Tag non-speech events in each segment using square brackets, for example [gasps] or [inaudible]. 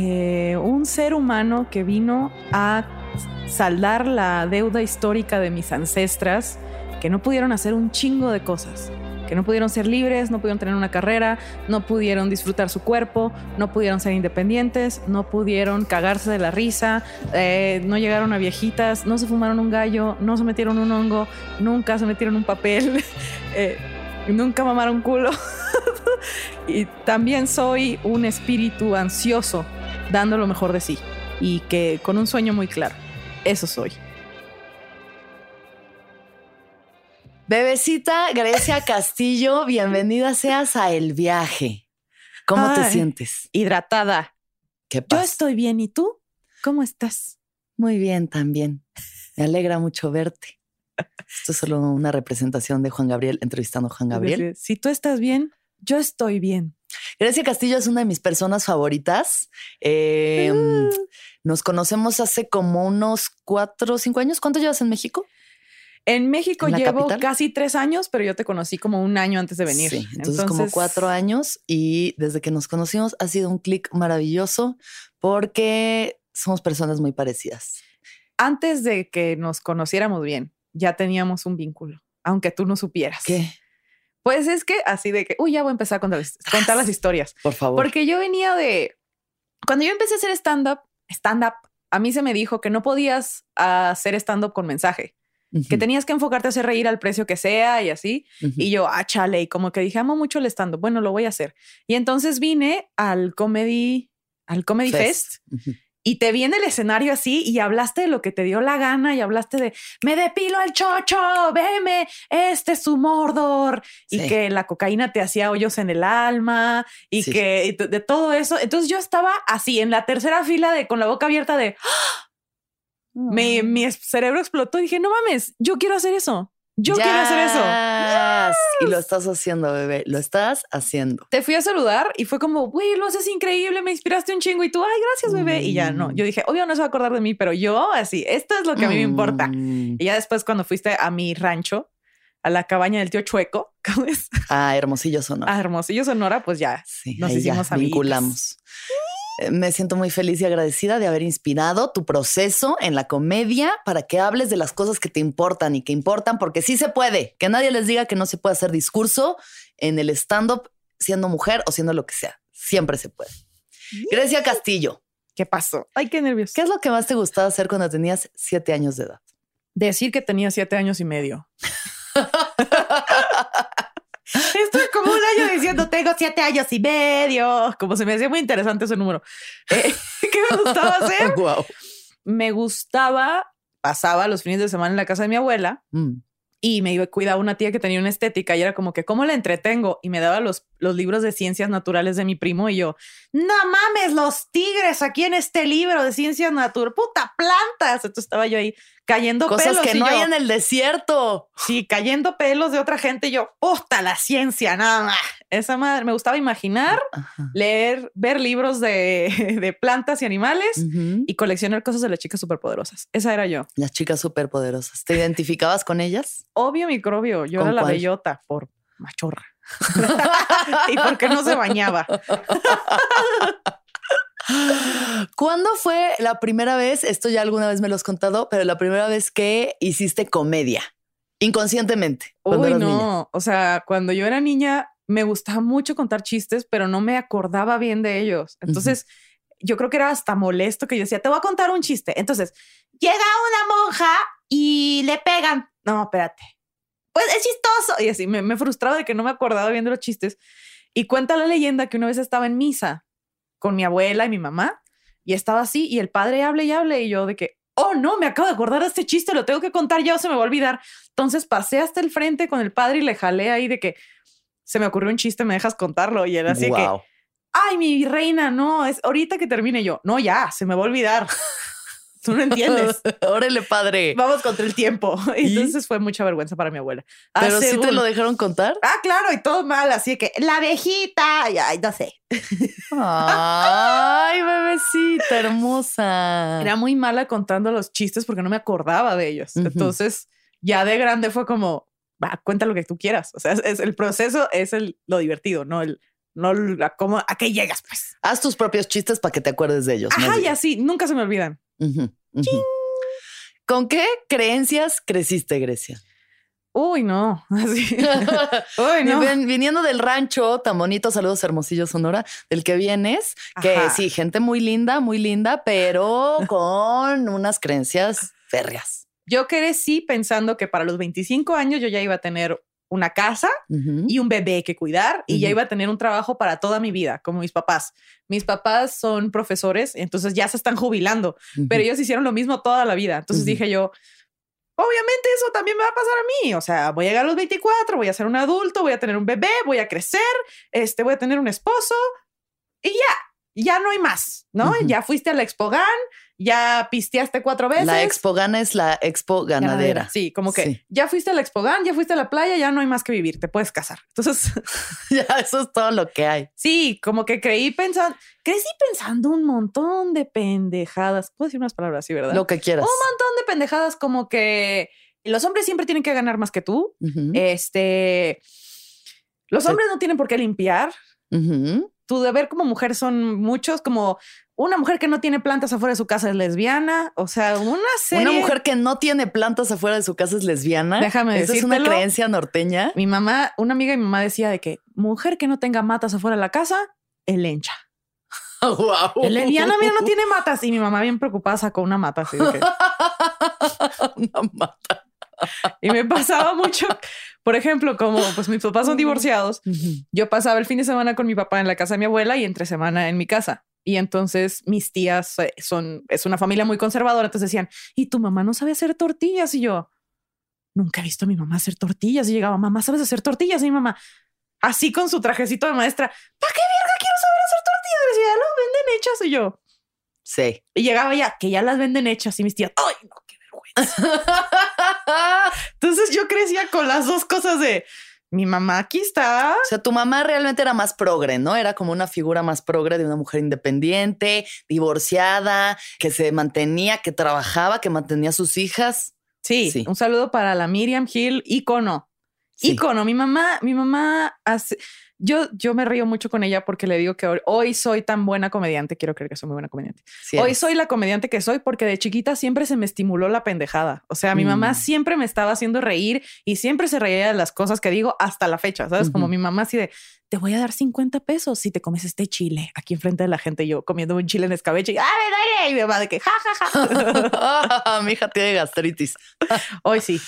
eh, un ser humano que vino a saldar la deuda histórica de mis ancestras que no pudieron hacer un chingo de cosas, que no pudieron ser libres, no pudieron tener una carrera, no pudieron disfrutar su cuerpo, no pudieron ser independientes, no pudieron cagarse de la risa, eh, no llegaron a viejitas, no se fumaron un gallo, no se metieron un hongo, nunca se metieron un papel, [laughs] eh, nunca mamaron culo. [laughs] y también soy un espíritu ansioso, dando lo mejor de sí y que con un sueño muy claro. Eso soy. Bebecita Grecia Castillo, bienvenida seas a El Viaje. ¿Cómo te sientes? Hidratada. ¿Qué Yo pasa? estoy bien. ¿Y tú? ¿Cómo estás? Muy bien también. Me alegra mucho verte. Esto es solo una representación de Juan Gabriel entrevistando a Juan Gabriel. Si tú estás bien, yo estoy bien. Grecia Castillo es una de mis personas favoritas. Eh, Ah. Nos conocemos hace como unos cuatro o cinco años. ¿Cuánto llevas en México? En México ¿En la llevo capital? casi tres años, pero yo te conocí como un año antes de venir. Sí, entonces, como cuatro años y desde que nos conocimos ha sido un clic maravilloso porque somos personas muy parecidas. Antes de que nos conociéramos bien, ya teníamos un vínculo, aunque tú no supieras. ¿Qué? Pues es que así de que, uy, ya voy a empezar a contar, contar las historias. Por favor. Porque yo venía de. Cuando yo empecé a hacer stand-up, stand-up, a mí se me dijo que no podías hacer stand-up con mensaje, que tenías que enfocarte a hacer reír al precio que sea y así. Y yo, ah, chale, y como que dije, amo mucho el stand-up, bueno, lo voy a hacer. Y entonces vine al Comedy, al Comedy Fest. Y te vi en el escenario así y hablaste de lo que te dio la gana y hablaste de me depilo el chocho, veme, este es su Mordor y Sí. que la cocaína te hacía hoyos en el alma y Sí. que y de, todo eso. Entonces yo estaba así en la tercera fila de con la boca abierta de ¡Ah! mi, cerebro explotó y dije, no mames, yo quiero hacer eso. Yo quiero hacer eso. Yes. Y lo estás haciendo, bebé. Lo estás haciendo. Te fui a saludar y fue como, güey, lo haces increíble, me inspiraste un chingo y tú, ay, gracias, bebé. Y ya no, yo dije, obvio no se va a acordar de mí, pero yo así, esto es lo que a mí me importa. Mm. Y ya después cuando fuiste a mi rancho, a la cabaña del tío Chueco, [laughs] ¿cómo es? Ah, Hermosillo Sonora. A Hermosillo, Sonora, pues ya Sí, nos ahí ya hicimos amiguitas. vinculamos. Eh, Me siento muy feliz y agradecida de haber inspirado tu proceso en la comedia para que hables de las cosas que te importan y que importan, porque sí se puede. Que nadie les diga que no se puede hacer discurso en el stand-up siendo mujer o siendo lo que sea. Siempre se puede. Grecia Castillo, ¿Qué pasó? Ay, qué nervios. ¿qué es lo que más te gustaba hacer cuando tenías siete años de edad? Decir que tenía siete años y medio. [laughs] Estoy como un año diciendo tengo siete años y medio. Como se me hacía muy interesante ese número. [laughs] Eh, ¿Qué me gustaba hacer? [laughs] wow. Me gustaba, pasaba los fines de semana en la casa de mi abuela Mm. y me iba cuidaba una tía que tenía una estética y era como que cómo la entretengo y me daba los, los libros de ciencias naturales de mi primo y yo no mames los tigres aquí en este libro de ciencias naturales puta plantas entonces estaba yo ahí cayendo Cosas pelos que no yo, hay en el desierto. sí cayendo pelos de otra gente y yo puta la ciencia nada más esa madre me gustaba imaginar Ajá. leer ver libros de, [laughs] de plantas y animales y coleccionar cosas de las chicas superpoderosas esa era yo Las chicas superpoderosas. ¿Te identificabas con ellas? obvio microbio yo ¿Con era la cuál? bellota por machorra [laughs] y porque no se bañaba. [laughs] ¿Cuándo fue la primera vez? Esto ya alguna vez me lo has contado, pero la primera vez que hiciste comedia inconscientemente. Uy, no. niña. O sea, cuando yo era niña me gustaba mucho contar chistes, pero no me acordaba bien de ellos. Entonces, yo creo que era hasta molesto que yo decía, te voy a contar un chiste. Entonces, llega una monja y le pegan. No, espérate. Pues es chistoso. Y así me, me frustraba de que no me acordaba bien de los chistes. Y cuenta la leyenda que una vez estaba en misa con mi abuela y mi mamá y estaba así y el padre hable y hable y yo de que, oh no, me acabo de acordar de este chiste, lo tengo que contar ya o se me va a olvidar. Entonces pasé hasta el frente con el padre y le jalé ahí de que se me ocurrió un chiste, me dejas contarlo y él así que, ay, mi reina, no, es ahorita que termine yo. No, ya, se me va a olvidar. [laughs] Tú no entiendes. [laughs] Órale, padre. Vamos contra el tiempo. [laughs] Entonces fue mucha vergüenza para mi abuela. Pero Hace sí te un- lo dejaron contar. Ah, claro, y todo mal, así que la abejita, ay, no sé. [laughs] Ay, bebecita hermosa. Era muy mala contando los chistes porque no me acordaba de ellos. Entonces, ya de grande fue como, va, cuenta lo que tú quieras. O sea, es, es- el proceso es el, lo divertido, no el, no cómo, a qué llegas, pues. Haz tus propios chistes para que te acuerdes de ellos. Ajá, y así, nunca se me olvidan. ¿Con qué creencias creciste, Grecia? Uy, no. [laughs] Así. [laughs] Uy, no. Viniendo del rancho tan bonito, saludos Hermosillo Sonora, del que vienes, que Ajá. sí, gente muy linda, muy linda, pero [laughs] con unas creencias férreas. Yo crecí pensando que para los 25 años yo ya iba a tener una casa y un bebé que cuidar y ya iba a tener un trabajo para toda mi vida, como mis papás. Mis papás son profesores, entonces ya se están jubilando, pero ellos hicieron lo mismo toda la vida. Entonces dije yo, obviamente eso también me va a pasar a mí. O sea, voy a llegar a los 24, voy a ser un adulto, voy a tener un bebé, voy a crecer, este, voy a tener un esposo y ya, ya no hay más, ¿no? Ya fuiste a la Expogan, ya pisteaste cuatro veces. La expo gana es la expo ganadera. Sí, como que Sí. ya fuiste a la Expogan, ya fuiste a la playa, ya no hay más que vivir, te puedes casar. Entonces, [laughs] ya, eso es todo lo que hay. sí, como que creí pensando, crecí pensando un montón de pendejadas. Puedo decir unas palabras así, ¿verdad? Lo que quieras. Un montón de pendejadas como que los hombres siempre tienen que ganar más que tú. Este, los Sí. hombres no tienen por qué limpiar. Ujú. Tu deber como mujer son muchos, como una mujer que no tiene plantas afuera de su casa es lesbiana. O sea, una serie. Una mujer que no tiene plantas afuera de su casa es lesbiana. Déjame Esa es una creencia norteña. Mi mamá, una amiga de mi mamá decía de que mujer que no tenga matas afuera de la casa, el encha. [laughs] wow. El Diana, mira, no [laughs] tiene matas. Y mi mamá bien preocupada sacó una mata así de que- [laughs] Una mata. Y me pasaba mucho, por ejemplo, como pues mis papás son divorciados, yo pasaba el fin de semana con mi papá en la casa de mi abuela y entre semana en mi casa. Y entonces mis tías eh, son, es una familia muy conservadora, entonces decían, ¿y tu mamá no sabe hacer tortillas? Y yo, nunca he visto a mi mamá hacer tortillas. Y llegaba, mamá, ¿sabes hacer tortillas? Y mi mamá, así con su trajecito de maestra, ¿para qué verga quiero saber hacer tortillas? Y decía, lo venden hechas. Y yo, Sí. y llegaba ya, que ya las venden hechas. Y mis tías, ¡ay, no! [laughs] Entonces yo crecía con las dos cosas de, mi mamá aquí está. O sea, tu mamá realmente era más progre, ¿no? Era como una figura más progre de una mujer independiente, divorciada, que se mantenía, que trabajaba, que mantenía a sus hijas. Sí, Sí. un saludo para la Miriam Hill, ícono. Sí. Ícono. Mi mamá, mi mamá hace. Yo, yo me río mucho con ella porque le digo que hoy, hoy soy tan buena comediante. Quiero creer que soy muy buena comediante. Sí Hoy soy la comediante que soy porque de chiquita siempre se me estimuló la pendejada. O sea, mi Mm. mamá siempre me estaba haciendo reír y siempre se reía de las cosas que digo hasta la fecha. ¿Sabes? Como Ujú. mi mamá así de te voy a dar 50 pesos si te comes este chile aquí enfrente de la gente. Yo comiendo un chile en escabeche y ¡ah, me! Y mi mamá de que ja, ja, ja. [laughs] Mi hija tiene gastritis. Hoy sí.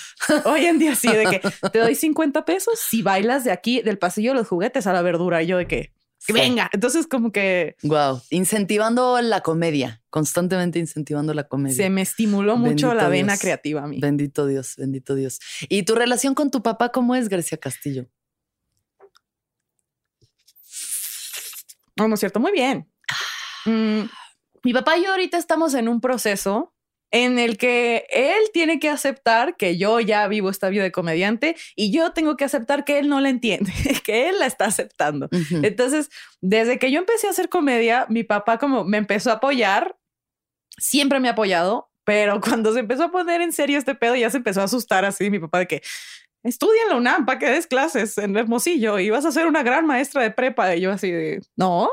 Hoy en día sí, de que te doy 50 pesos si bailas de aquí, del pasillo de los juguetes a la verdura. Y yo de que, venga. Entonces, como que Wow. Incentivando la comedia, constantemente incentivando la comedia. se me estimuló mucho Bendito la vena Dios. creativa a mí. Bendito Dios, bendito Dios. ¿Y tu relación con tu papá cómo es, Grecia Castillo? No, no es cierto. Muy bien. Mm, mi papá y yo ahorita estamos en un proceso en el que él tiene que aceptar que yo ya vivo esta vida de comediante y yo tengo que aceptar que él no la entiende, [laughs] que él la está aceptando. Entonces, desde que yo empecé a hacer comedia, mi papá como me empezó a apoyar, siempre me ha apoyado, pero [laughs] cuando se empezó a poner en serio este pedo, ya se empezó a asustar así mi papá de que estudia en la UNAM para que des clases en Hermosillo y vas a ser una gran maestra de prepa. Y yo así de, no,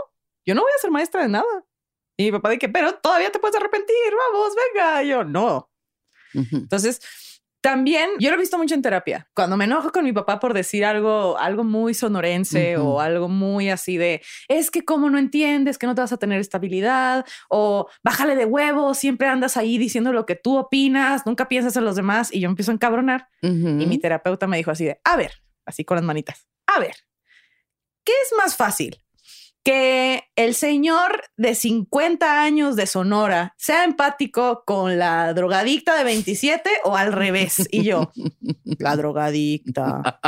yo no voy a ser maestra de nada. Y mi papá de que, pero todavía te puedes arrepentir, vamos, venga. Y yo, no, entonces, también yo lo he visto mucho en terapia. Cuando me enojo con mi papá por decir algo, algo muy sonorense o algo muy así de es que como no entiendes que no te vas a tener estabilidad o bájale de huevo, siempre andas ahí diciendo lo que tú opinas, nunca piensas en los demás y yo empiezo a encabronar. Ujú. Y mi terapeuta me dijo así de, a ver, así con las manitas, a ver, ¿qué es más fácil? Que el señor de 50 años de Sonora sea empático con la drogadicta de 27 o al revés. Y yo, [laughs] la drogadicta.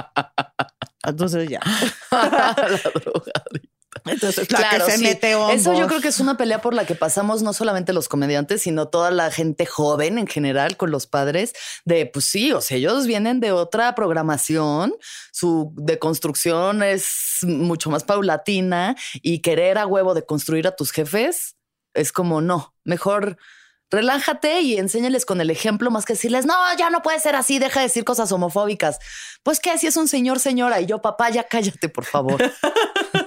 Entonces ya. [laughs] la drogadicta. [laughs] Entonces, la Claro, que se sí. mete. Eso yo creo que es una pelea por la que pasamos no solamente los comediantes, sino toda la gente joven en general con los padres de, pues sí, o sea, ellos vienen de otra programación, su deconstrucción es mucho más paulatina y querer a huevo de construir a tus jefes es como, no, mejor relájate y enséñales con el ejemplo más que decirles, no, ya no puede ser así, deja de decir cosas homofóbicas. Pues que si es un señor, señora, y yo, papá, ya cállate, por favor. [laughs]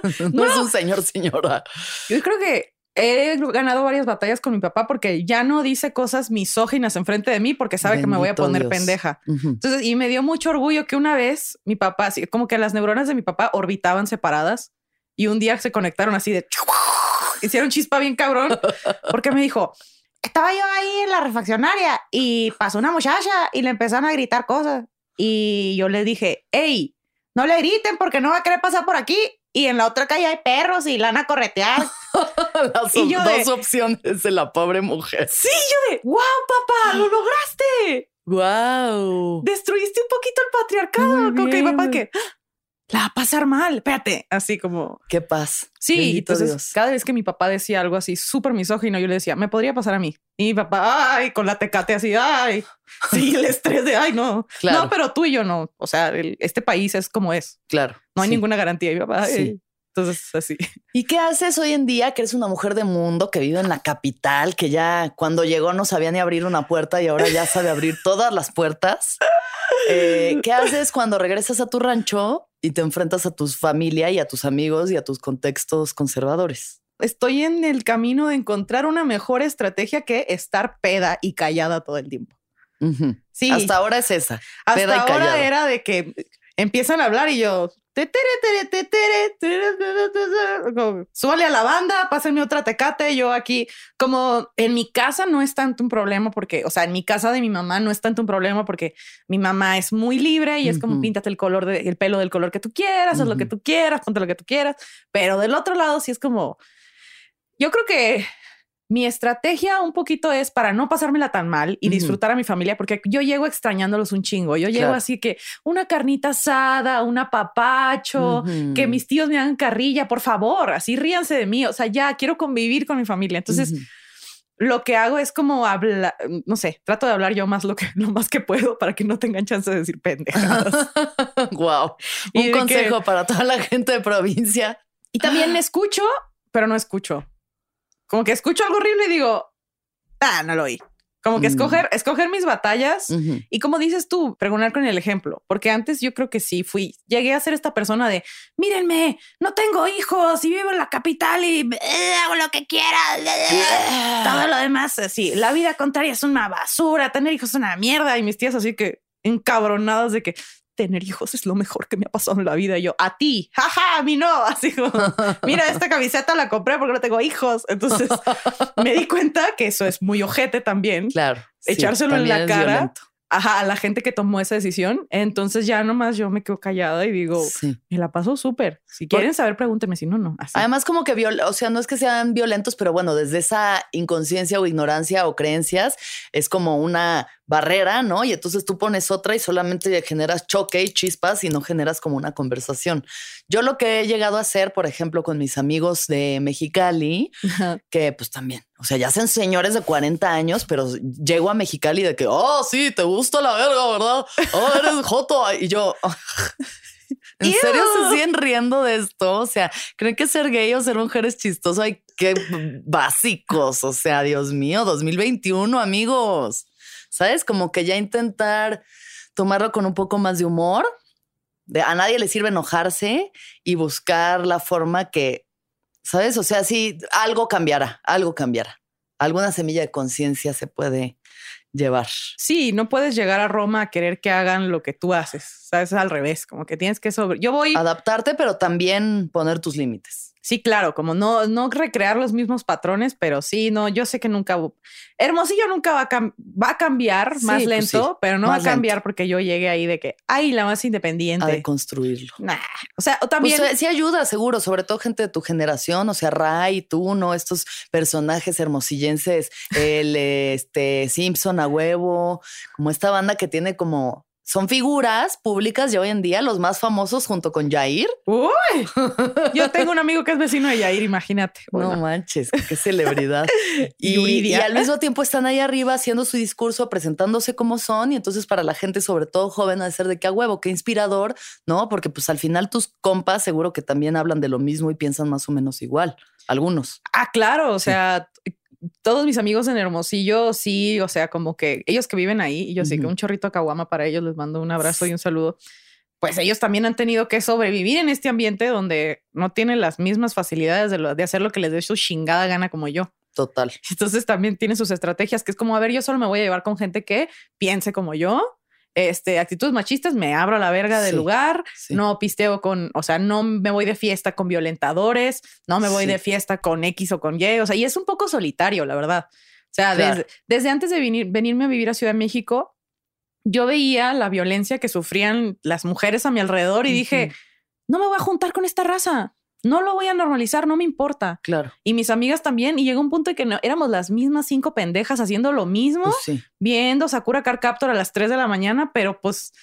[laughs] no, es un señor, señora. Yo creo que he ganado varias batallas con mi papá porque ya no dice cosas misóginas enfrente de mí porque sabe que me voy a poner Dios. pendeja. Entonces, y me dio mucho orgullo que una vez mi papá, así como que las neuronas de mi papá orbitaban separadas y un día se conectaron así de [laughs] hicieron chispa bien cabrón porque me dijo, estaba yo ahí en la refaccionaria y pasó una muchacha y le empezaron a gritar cosas y yo le dije, hey, no le griten porque no va a querer pasar por aquí y en la otra calle hay perros y la van a corretear. [laughs] Las Y yo op- de- dos opciones de la pobre mujer. Sí, yo de, wow, papá, lo lograste. Wow. Destruiste un poquito el patriarcado. Como que mi papá que "Ah, la va a pasar mal. Espérate, así como. Qué paz. Sí, Bendito entonces Dios. cada vez que mi papá decía algo así súper misógino, yo le decía, me podría pasar a mí. Y mi papá, ay, con la tecate así, ay, [laughs] sí, el estrés de, ay, no. Claro. No, pero tú y yo no. O sea, el- este país es como es. Claro. No hay sí. ninguna garantía. Y mi papá, ay. Sí. Entonces, así. ¿Y qué haces hoy en día que eres una mujer de mundo que vive en la capital, que ya cuando llegó no sabía ni abrir una puerta y ahora ya sabe abrir todas las puertas? Eh, ¿Qué haces cuando regresas a tu rancho y te enfrentas a tu familia y a tus amigos y a tus contextos conservadores? Estoy en el camino de encontrar una mejor estrategia que estar peda y callada todo el tiempo. Sí. Hasta ahora es esa. Hasta peda y ahora callada. era de que empiezan a hablar y yo. Súbale a la banda, pásenme otra tecate. Yo aquí, como en mi casa no es tanto un problema porque, o sea, en mi casa de mi mamá no es tanto un problema porque mi mamá es muy libre y es como Ujú. píntate el color de, el pelo del color que tú quieras, haz lo que tú quieras, ponte lo que tú quieras. Pero del otro lado, sí es como, yo creo que mi estrategia un poquito es para no pasármela tan mal y disfrutar a mi familia, porque yo llego extrañándolos un chingo. Yo llego Claro. así que una carnita asada, un apapacho, que mis tíos me hagan carrilla, por favor, así ríanse de mí. O sea, ya quiero convivir con mi familia. Entonces, lo que hago es como hablar, no sé, trato de hablar yo más lo que [laughs] lo más que puedo para que no tengan chance de decir pendejadas. [laughs] wow. Y Un que- consejo para toda la gente de provincia. y también [gasps] escucho, pero no escucho. Como que escucho algo horrible y digo, ah, no lo oí. Como que Mm. escoger, escoger mis batallas y como dices tú, pregonar con el ejemplo, porque antes yo creo que sí fui, llegué a ser esta persona de, mírenme, no tengo hijos y vivo en la capital y eh, hago lo que quiera. Todo lo demás, así, la vida contraria es una basura, tener hijos es una mierda y mis tías así que encabronadas de que tener hijos es lo mejor que me ha pasado en la vida. Y yo, a ti, jaja, a mí no. [laughs] Así como, mira, esta camiseta la compré porque no tengo hijos. Entonces me di cuenta que eso es muy ojete también. Claro. sí, Echárselo en la cara. violento. Ajá, a la gente que tomó esa decisión. Entonces ya nomás yo me quedo callada y digo, Sí. me la paso súper. Si quieren saber, pregúntenme. Si no, no. Así. Además, como que, viol o sea, no es que sean violentos, pero bueno, desde esa inconsciencia o ignorancia o creencias es como una barrera, ¿no? Y entonces tú pones otra y solamente generas choque y chispas y no generas como una conversación. Yo lo que he llegado a hacer, por ejemplo, con mis amigos de Mexicali, Ajá. que pues también, o sea, ya hacen señores de 40 años, pero llego a Mexicali de que, oh, sí, te gusta la verga, ¿verdad? Oh, eres [laughs] joto. Y yo, [laughs] ¿en Ew. serio se siguen riendo de esto? O sea, ¿creen que ser gay o ser mujer es chistoso? Ay, qué básicos. O sea, Dios mío, 2021, amigos. ¿Sabes? Como que ya intentar tomarlo con un poco más de humor. De, a nadie le sirve enojarse y buscar la forma que, ¿sabes? O sea, sí, algo cambiará, algo cambiará. Alguna semilla de conciencia se puede llevar. Sí, no puedes llegar a Roma a querer que hagan lo que tú haces. Sabes, es al revés, como que tienes que sobre. Yo voy. Adaptarte, pero también poner tus límites. Sí, claro, como no, no recrear los mismos patrones, pero sí, no, yo sé que nunca. Hermosillo nunca va a, cam- va a cambiar Sí, más pues lento, sí, pero no va a cambiar porque yo llegué ahí de que, ay, la más A independiente. deconstruirlo. Nah. O sea, o también. Pues, eh, sí ayuda, seguro, sobre todo gente de tu generación, o sea, Ray, tú, ¿no? Estos personajes hermosillenses, el este Simpson a huevo, como esta banda que tiene como son figuras públicas y hoy en día los más famosos junto con Jair. Uy, [laughs] yo tengo un amigo que es vecino de Jair, imagínate. No manches, qué celebridad. [laughs] y, y, al mismo tiempo están ahí arriba haciendo su discurso, presentándose como son. Y entonces para la gente, sobre todo joven, ha de ser de qué huevo, qué inspirador, ¿no? Porque pues al final tus compas seguro que también hablan de lo mismo y piensan más o menos igual. Algunos. Ah, claro. O sea, todos mis amigos en Hermosillo, sí, o sea, como que ellos que viven ahí, y yo sé que un chorrito a caguama para ellos, les mando un abrazo y un saludo. Pues ellos también han tenido que sobrevivir en este ambiente donde no tienen las mismas facilidades de, de hacer lo que les dé su chingada gana como yo. Total. Entonces también tienen sus estrategias, que es como, a ver, yo solo me voy a llevar con gente que piense como yo, este, actitudes machistas, me abro a la verga del lugar, no pisteo con, o sea, no me voy de fiesta con violentadores, no me voy de fiesta con X o con Y, o sea, y es un poco solitario, la verdad. O sea, desde, antes de venir, venirme a vivir a Ciudad de México, yo veía la violencia que sufrían las mujeres a mi alrededor y dije, no me voy a juntar con esta raza no lo voy a normalizar, no me importa. Claro. Y mis amigas también. Y llegó un punto en que éramos las mismas cinco pendejas haciendo lo mismo, pues viendo Sakura Car Captor a las 3 de la mañana, pero pues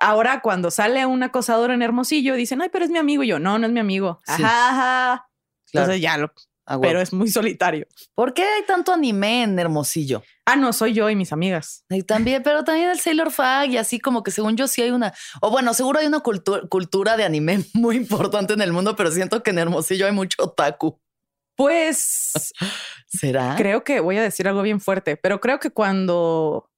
ahora cuando sale un acosador en Hermosillo, dicen, ay, pero es mi amigo. Y yo, no, no es mi amigo. Ajá, ajá. Entonces ya lo, Ah, pero es muy solitario. ¿Por qué hay tanto anime en Hermosillo? Ah, no, soy yo y mis amigas. Y también, pero también el Sailor Fag y así como que según yo sí hay una, o bueno, seguro hay una cultura de anime [laughs] muy importante en el mundo, pero siento que en Hermosillo hay mucho otaku. Pues... [laughs] ¿Será? Creo que voy a decir algo bien fuerte, pero creo que cuando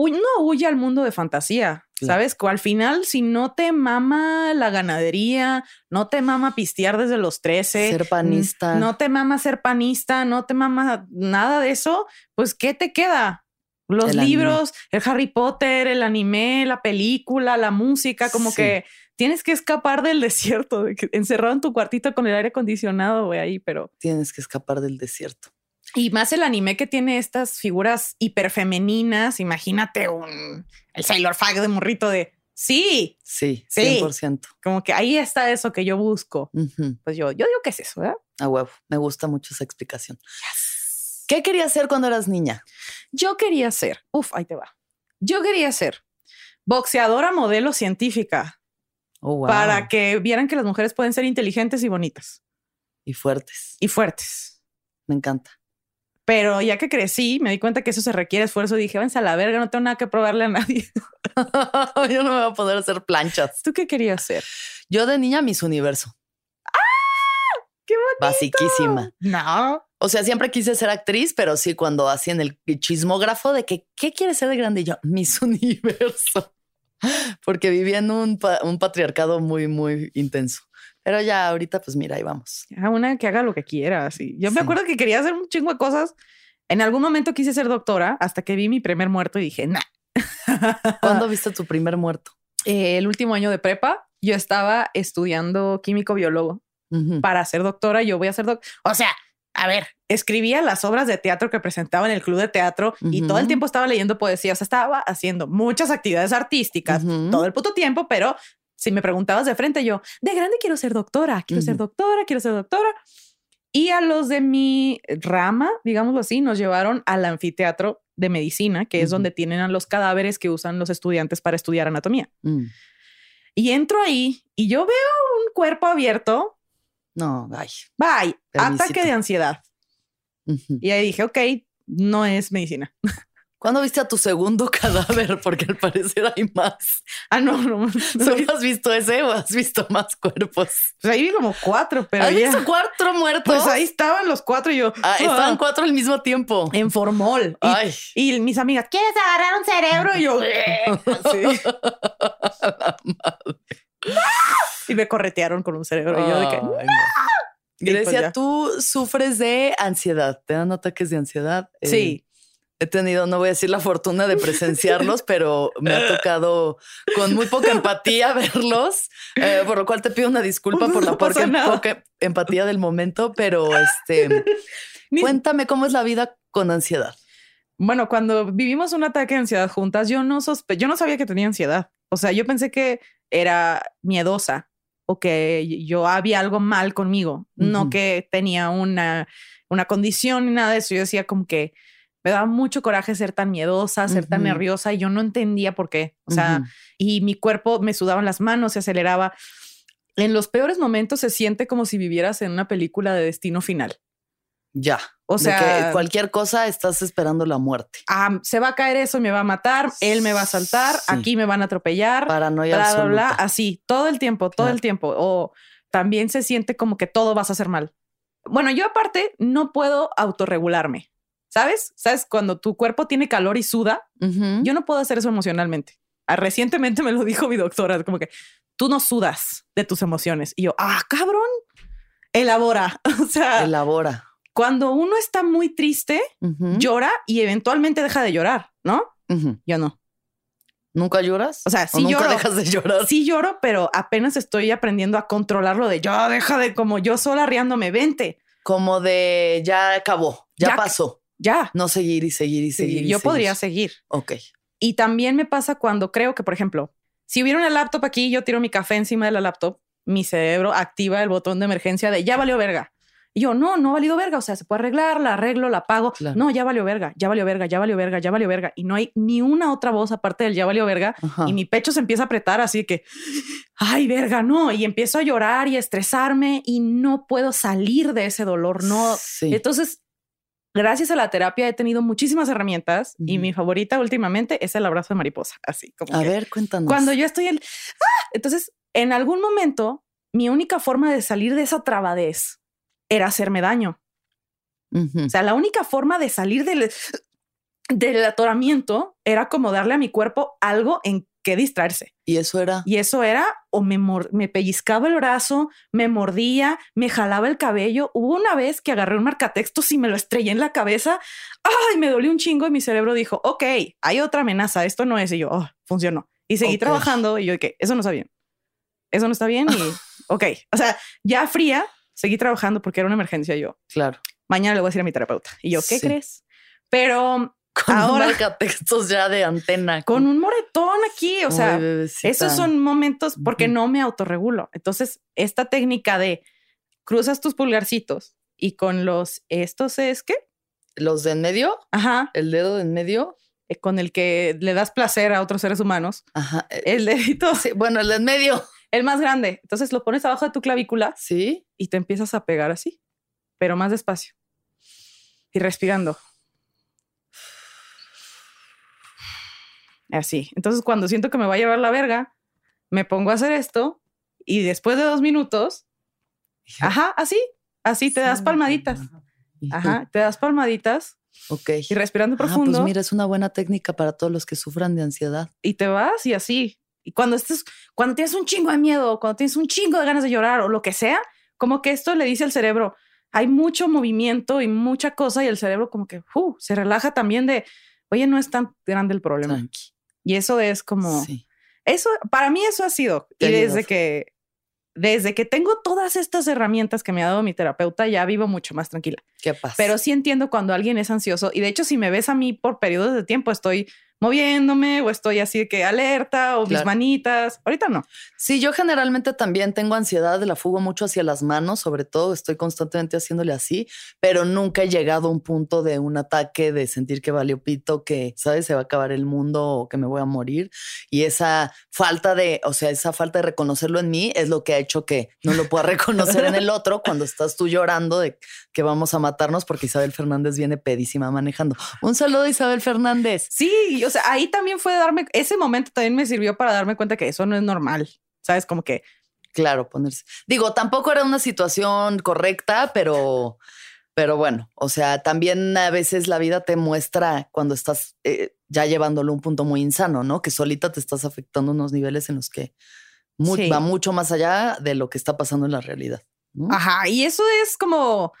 uno huye al mundo de fantasía, ¿sabes? Que al final, si no te mama la ganadería, no te mama pistear desde los 13, ser panista, no te mama ser panista, no te mama nada de eso, pues ¿qué te queda? Los libros, el Harry Potter, el anime, la película, la música, como que tienes que escapar del [laughs] desierto, encerrado en tu cuartito con el aire acondicionado, güey, ahí, pero... Tienes que escapar del desierto. Y más el anime que tiene estas figuras hiperfemeninas. Imagínate un el Sailor Fag de morrito de sí, sí, 100%. como que ahí está eso que yo busco. Pues yo, yo digo que es eso, ¿verdad? A huevo. Me gusta mucho esa explicación. ¿Qué querías ser cuando eras niña? Yo quería ser, uf, ahí te va. Yo quería ser boxeadora modelo científica. Oh, para que vieran que las mujeres pueden ser inteligentes y bonitas. Y fuertes. Y fuertes. Me encanta. Pero ya que crecí, me di cuenta que eso se requiere esfuerzo. Dije, váyanse a la verga, no tengo nada que probarle a nadie. [laughs] Yo no me voy a poder hacer planchas. ¿Tú qué querías ser? Yo de niña, Miss Universo. ¡Ah! ¡Qué bonito! Basiquísima. No. O sea, siempre quise ser actriz, pero sí cuando hacían el chismógrafo de que, ¿qué quieres ser de grande? Y yo, Miss Universo. [laughs] Porque vivía en un, un patriarcado muy, muy intenso. Pero ya ahorita, pues mira, ahí vamos. A una que haga lo que quiera. Sí. Yo me acuerdo que quería hacer un chingo de cosas. En algún momento quise ser doctora hasta que vi mi primer muerto y dije, nah. [laughs] ¿Cuándo viste tu primer muerto? el último año de prepa, yo estaba estudiando químico biólogo para ser doctora. Yo voy a ser doctora. O sea, a ver, escribía las obras de teatro que presentaba en el club de teatro y todo el tiempo estaba leyendo poesía. O sea, estaba haciendo muchas actividades artísticas todo el puto tiempo, pero si me preguntabas de frente, yo de grande quiero ser doctora, quiero ser doctora, quiero ser doctora. Y a los de mi rama, digámoslo así, nos llevaron al anfiteatro de medicina, que es donde tienen a los cadáveres que usan los estudiantes para estudiar anatomía. Mm. Y entro ahí y yo veo un cuerpo abierto. No, bye. Bye. Ataque de ansiedad. Y ahí dije, ok, no es medicina. [laughs] ¿Cuándo viste a tu segundo [laughs] cadáver? Porque al parecer hay más. Ah, no, no. [laughs] ¿Solo has visto ese o has visto más cuerpos? Pues ahí vi como cuatro, pero. ¿Has visto cuatro muertos? Pues ahí estaban los cuatro y yo. Ah, estaban ah". cuatro al mismo tiempo. En formol. Ay. Y, mis amigas, ¿quieres agarrar un cerebro? Y yo. [laughs] sí. y me corretearon con un cerebro. y yo de que. Grecia, pues tú sufres de ansiedad. ¿Te dan ataques de ansiedad? Sí he tenido, no voy a decir la fortuna de presenciarlos, pero me ha tocado con muy poca empatía [laughs] verlos, eh, por lo cual te pido una disculpa por la poca, empatía del momento, pero este, [laughs] cuéntame cómo es la vida con ansiedad. Bueno, cuando vivimos un ataque de ansiedad juntas, yo no sospe yo no sabía que tenía ansiedad. O sea, yo pensé que era miedosa o que yo había algo mal conmigo, no que tenía una, una condición ni nada de eso. Yo decía como que Me daba mucho coraje ser tan miedosa, ser tan nerviosa y yo no entendía por qué. O sea, y mi cuerpo me sudaban las manos, se aceleraba. En los peores momentos se siente como si vivieras en una película de destino final. ya. O sea, que cualquier cosa estás esperando la muerte. ah, se va a caer eso me va a matar, él me va a saltar, Sí. aquí me van a atropellar, Paranoia bla, bla, bla, absoluta. así, todo el tiempo, todo Claro. el tiempo. O también se siente como que todo vas a hacer mal. Bueno, yo aparte no puedo autorregularme. ¿Sabes? ¿Sabes? Cuando tu cuerpo tiene calor y suda, yo no puedo hacer eso emocionalmente. Ah, Recientemente me lo dijo mi doctora, como que tú no sudas de tus emociones. Y yo, ah, cabrón, elabora. [laughs] O sea, Elabora. cuando uno está muy triste, llora y eventualmente deja de llorar, ¿no? Yo no. ¿Nunca lloras? O sea, sí nunca lloro. dejas de llorar? Sí lloro, pero apenas estoy aprendiendo a controlarlo de ya deja de como yo sola riándome, vente, Como de ya acabó, ya, Ya- pasó. Ya. No seguir y seguir y Sí, seguir. y yo seguir. podría seguir. Ok. Y también me pasa cuando creo que, por ejemplo, si hubiera una laptop aquí, yo tiro mi café encima de la laptop, mi cerebro activa el botón de emergencia de ya valió verga. Y yo, no, no ha valido verga. O sea, se puede arreglar, la arreglo, la pago. Claro. No, ya valió verga, ya valió verga, ya valió verga, ya valió verga. Y no hay ni una otra voz aparte del ya valió verga. Ajá. Y mi pecho se empieza a apretar así que, ay, verga, no. Y empiezo a llorar y a estresarme y no puedo salir de ese dolor. No. Sí. Entonces, gracias a la terapia he tenido muchísimas herramientas y mi favorita últimamente es el abrazo de mariposa. Así como A que ver, cuéntanos. cuando yo estoy en... ¡Ah! Entonces, en algún momento, mi única forma de salir de esa trabadez era hacerme daño. O sea, la única forma de salir del, del atoramiento era como darle a mi cuerpo algo en que distraerse. Y eso era. Y eso era o me, me pellizcaba el brazo, me mordía, me jalaba el cabello. Hubo una vez que agarré un marcatextos y me lo estrellé en la cabeza. Ay, me dolió un chingo y mi cerebro dijo, ok, hay otra amenaza, esto no es. Y yo, oh, funcionó. Y seguí Ok. trabajando y yo, que eso no está bien. Eso no está bien. Y, [laughs] ok, o sea, ya fría, seguí trabajando porque era una emergencia. Y yo, Claro. mañana le voy a decir a mi terapeuta. Y yo, ¿qué Sí. crees? Pero Con Ahora- Ahora... textos ya de antena. con un moretón aquí, o sea. Esos son momentos porque no me autorregulo. Entonces, esta técnica de cruzas tus pulgarcitos y con los, estos es que, Los de en medio, ajá, el dedo de en medio. eh, con el que le das placer a otros seres humanos, Ajá. eh, el dedito, [laughs] sí, bueno, el de en medio. el más grande. Entonces lo pones abajo de tu clavícula Sí. y te empiezas a pegar así, pero más despacio. Y respirando. Así. Entonces, cuando siento que me va a llevar la verga, me pongo a hacer esto y después de dos minutos, ajá, así, así te das palmaditas. Ajá, te das palmaditas Ok. y respirando Ah, profundo pues mira, es una buena técnica para todos los que sufran de ansiedad. y te vas y así. Y cuando estés, cuando tienes un chingo de miedo, cuando tienes un chingo de ganas de llorar o lo que sea, como que esto le dice al cerebro, hay mucho movimiento y mucha cosa y el cerebro como que uh, se relaja también de, oye, no es tan grande el problema. Tranqui. Y eso es como, Sí. eso, para mí eso ha sido. Y desde que, desde que tengo todas estas herramientas que me ha dado mi terapeuta, ya vivo mucho más tranquila. ¿Qué pasa? Pero sí entiendo cuando alguien es ansioso. Y de hecho, si me ves a mí por periodos de tiempo, estoy moviéndome o estoy así de que alerta o mis Claro. manitas. Ahorita no. Sí, yo generalmente también tengo ansiedad, la fugo mucho hacia las manos, sobre todo estoy constantemente haciéndole así, pero nunca he llegado a un punto de un ataque, de sentir que valió pito, que, ¿sabes? Se va a acabar el mundo o que me voy a morir. Y esa falta de, o sea, esa falta de reconocerlo en mí es lo que ha hecho que no lo pueda reconocer en el otro cuando estás tú llorando de que vamos a matarnos porque Isabel Fernández viene pedísima manejando. Un saludo, Isabel Fernández. Sí, o sea, ahí también fue darme, ese momento también me sirvió para darme cuenta que eso no es normal. Sabes, como que Claro, ponerse. Digo, tampoco era una situación correcta, pero, pero bueno, o sea, también a veces la vida te muestra cuando estás eh, ya llevándolo a un punto muy insano, ¿no? Que solita te estás afectando unos niveles en los que mu- Sí. va mucho más allá de lo que está pasando en la realidad. ¿no? Ajá, y eso es como.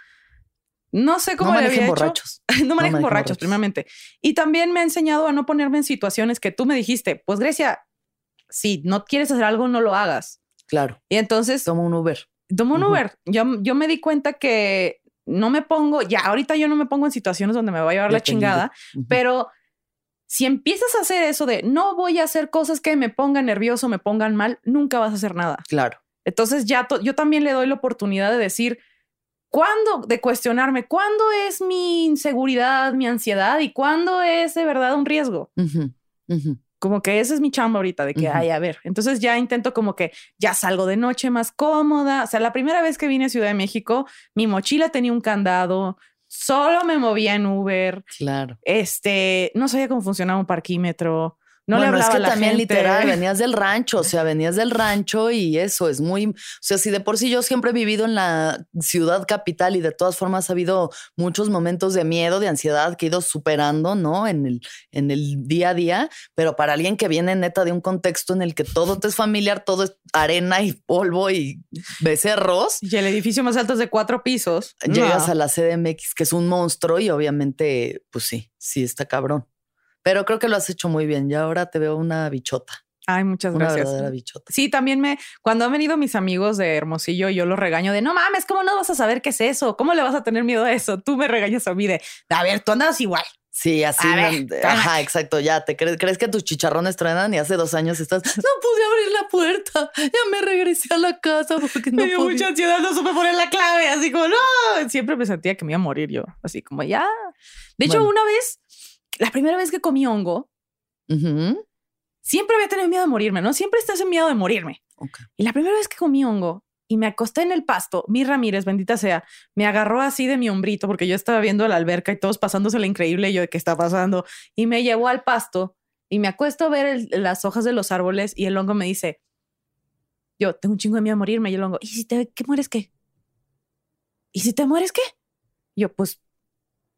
No sé cómo no le había hecho. borrachos. [laughs] no manejen manejen borrachos, borrachos. primeramente. Y también me ha enseñado a no ponerme en situaciones que tú me dijiste, pues Grecia, si no quieres hacer algo, no lo hagas. Claro, Y entonces toma un Uber. tomo un. Uber. Yo, yo me di cuenta que no me pongo, ya ahorita yo no me pongo en situaciones donde me va a llevar la chingada, pero si empiezas a hacer eso de no voy a hacer cosas que me pongan nervioso, me pongan mal, nunca vas a hacer nada. Claro, Entonces ya yo también le doy la oportunidad de decir, ¿cuándo? De cuestionarme, ¿cuándo es mi inseguridad, mi ansiedad y cuándo es de verdad un riesgo? Como que esa es mi chamba ahorita, de que, Ujú. ay, a ver. Entonces ya intento como que ya salgo de noche más cómoda. O sea, la primera vez que vine a Ciudad de México, mi mochila tenía un candado, solo me movía en Uber, Claro. este, no sabía cómo funcionaba un parquímetro, no bueno, le hablaba es que a la también gente. literal, venías del rancho, o sea, venías del rancho y eso es muy, o sea, si de por sí yo siempre he vivido en la ciudad capital y de todas formas ha habido muchos momentos de miedo, de ansiedad que he ido superando, ¿no? En el, en el día a día, pero para alguien que viene neta de un contexto en el que todo te es familiar, todo es arena y polvo y becerros, Y el edificio más alto es de cuatro pisos. llegas No. a la CDMX, que es un monstruo y obviamente, pues sí, sí está cabrón. Pero creo que lo has hecho muy bien. Ya ahora te veo una bichota, Ay, muchas una gracias. verdadera bichota. Sí, también me, cuando han venido mis amigos de Hermosillo, yo los regaño de no mames, ¿cómo no vas a saber qué es eso? ¿Cómo le vas a tener miedo a eso? Tú me regañas a mí de, a ver, tú andas igual. Sí, así. Ver, me- ajá, exacto. Ya te crees, crees que tus chicharrones truenan y hace dos años estás. No pude abrir la puerta. Ya me regresé a la casa porque no me dio podía". mucha ansiedad, no supe poner la clave, así como, no, siempre me sentía que me iba a morir yo, así como ya. De hecho, Bueno. una vez, la primera vez que comí hongo, Ujú. siempre había tenido miedo de morirme, ¿no? Siempre estás en miedo de morirme. Y la primera vez que comí hongo y me acosté en el pasto, mi Ramírez, bendita sea, me agarró así de mi hombrito porque yo estaba viendo la alberca y todos pasándose la increíble y yo de qué está pasando y me llevó al pasto y me acuesto a ver el- las hojas de los árboles y el hongo me dice, yo tengo un chingo de miedo a morirme y el hongo, ¿y si te ¿qué mueres qué? ¿Y si te mueres qué? Y yo, pues,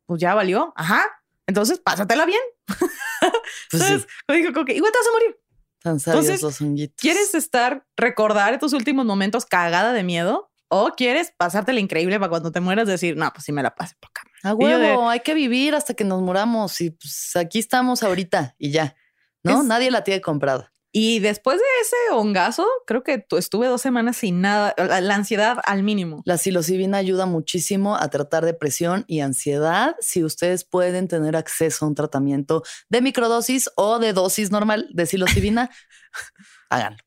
pues ya valió, ajá. Entonces, pásatela bien. Pues Entonces, sí, digo, igual te vas a morir. tan sabios entonces, los honguitos. ¿Quieres estar, recordar tus últimos momentos cagada de miedo? ¿O quieres pasártela increíble para cuando te mueras decir, no, pues sí me la pasé poca. A yo huevo, de- hay que vivir hasta que nos muramos y pues aquí estamos ahorita y ya. No, Es- nadie la tiene comprada. Y después de ese hongazo, creo que tu- estuve dos semanas sin nada, la, la ansiedad al mínimo. La psilocibina ayuda muchísimo a tratar depresión y ansiedad. Si ustedes pueden tener acceso a un tratamiento de microdosis o de dosis normal de psilocibina, [laughs] háganlo.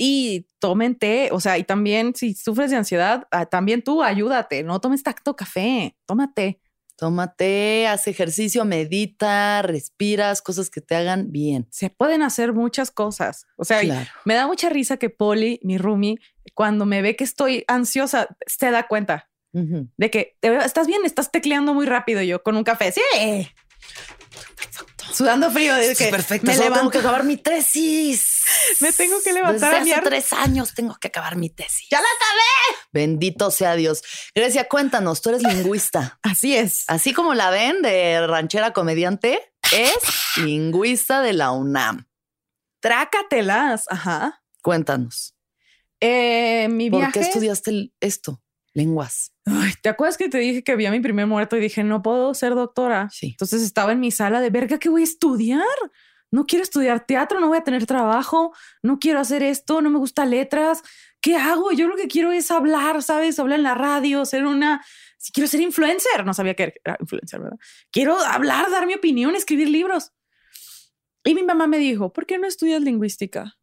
Y tomen té, o sea, y también si sufres de ansiedad, ah, también tú ayúdate, no tomes tacto café, tómate. Tómate, haz ejercicio, medita, respiras, cosas que te hagan bien. Se pueden hacer muchas cosas. O sea, Claro. me da mucha risa que Polly, mi roomie, cuando me ve que estoy ansiosa, se da cuenta. De que estás bien, estás tecleando muy rápido yo con un café. Sí. Sudando frío. De que perfecto. Me, solo tengo levanto, que acabar mi tesis. [laughs] me tengo que levantar Desde a mi hace tres años tengo que acabar mi tesis. ¡Ya la acabé! Bendito sea Dios. Grecia, cuéntanos, tú eres lingüista. [laughs] Así es. Así como la ven de ranchera comediante, es lingüista de la UNAM. Trácatelas. Ajá. Cuéntanos. Eh, mi ¿Por viaje. qué estudiaste esto? Lenguas. Ay, ¿Te acuerdas que te dije que vi a mi primer muerto y dije, no puedo ser doctora? Sí. Entonces estaba en mi sala de verga, ¿qué voy a estudiar? No quiero estudiar teatro, no voy a tener trabajo, no quiero hacer esto, no me gusta letras. ¿Qué hago? Yo lo que quiero es hablar, ¿sabes? Hablar en la radio, ser una... Si quiero ser influencer, no sabía que era influencer, ¿verdad? Quiero hablar, dar mi opinión, escribir libros. Y mi mamá me dijo, ¿por qué no estudias lingüística?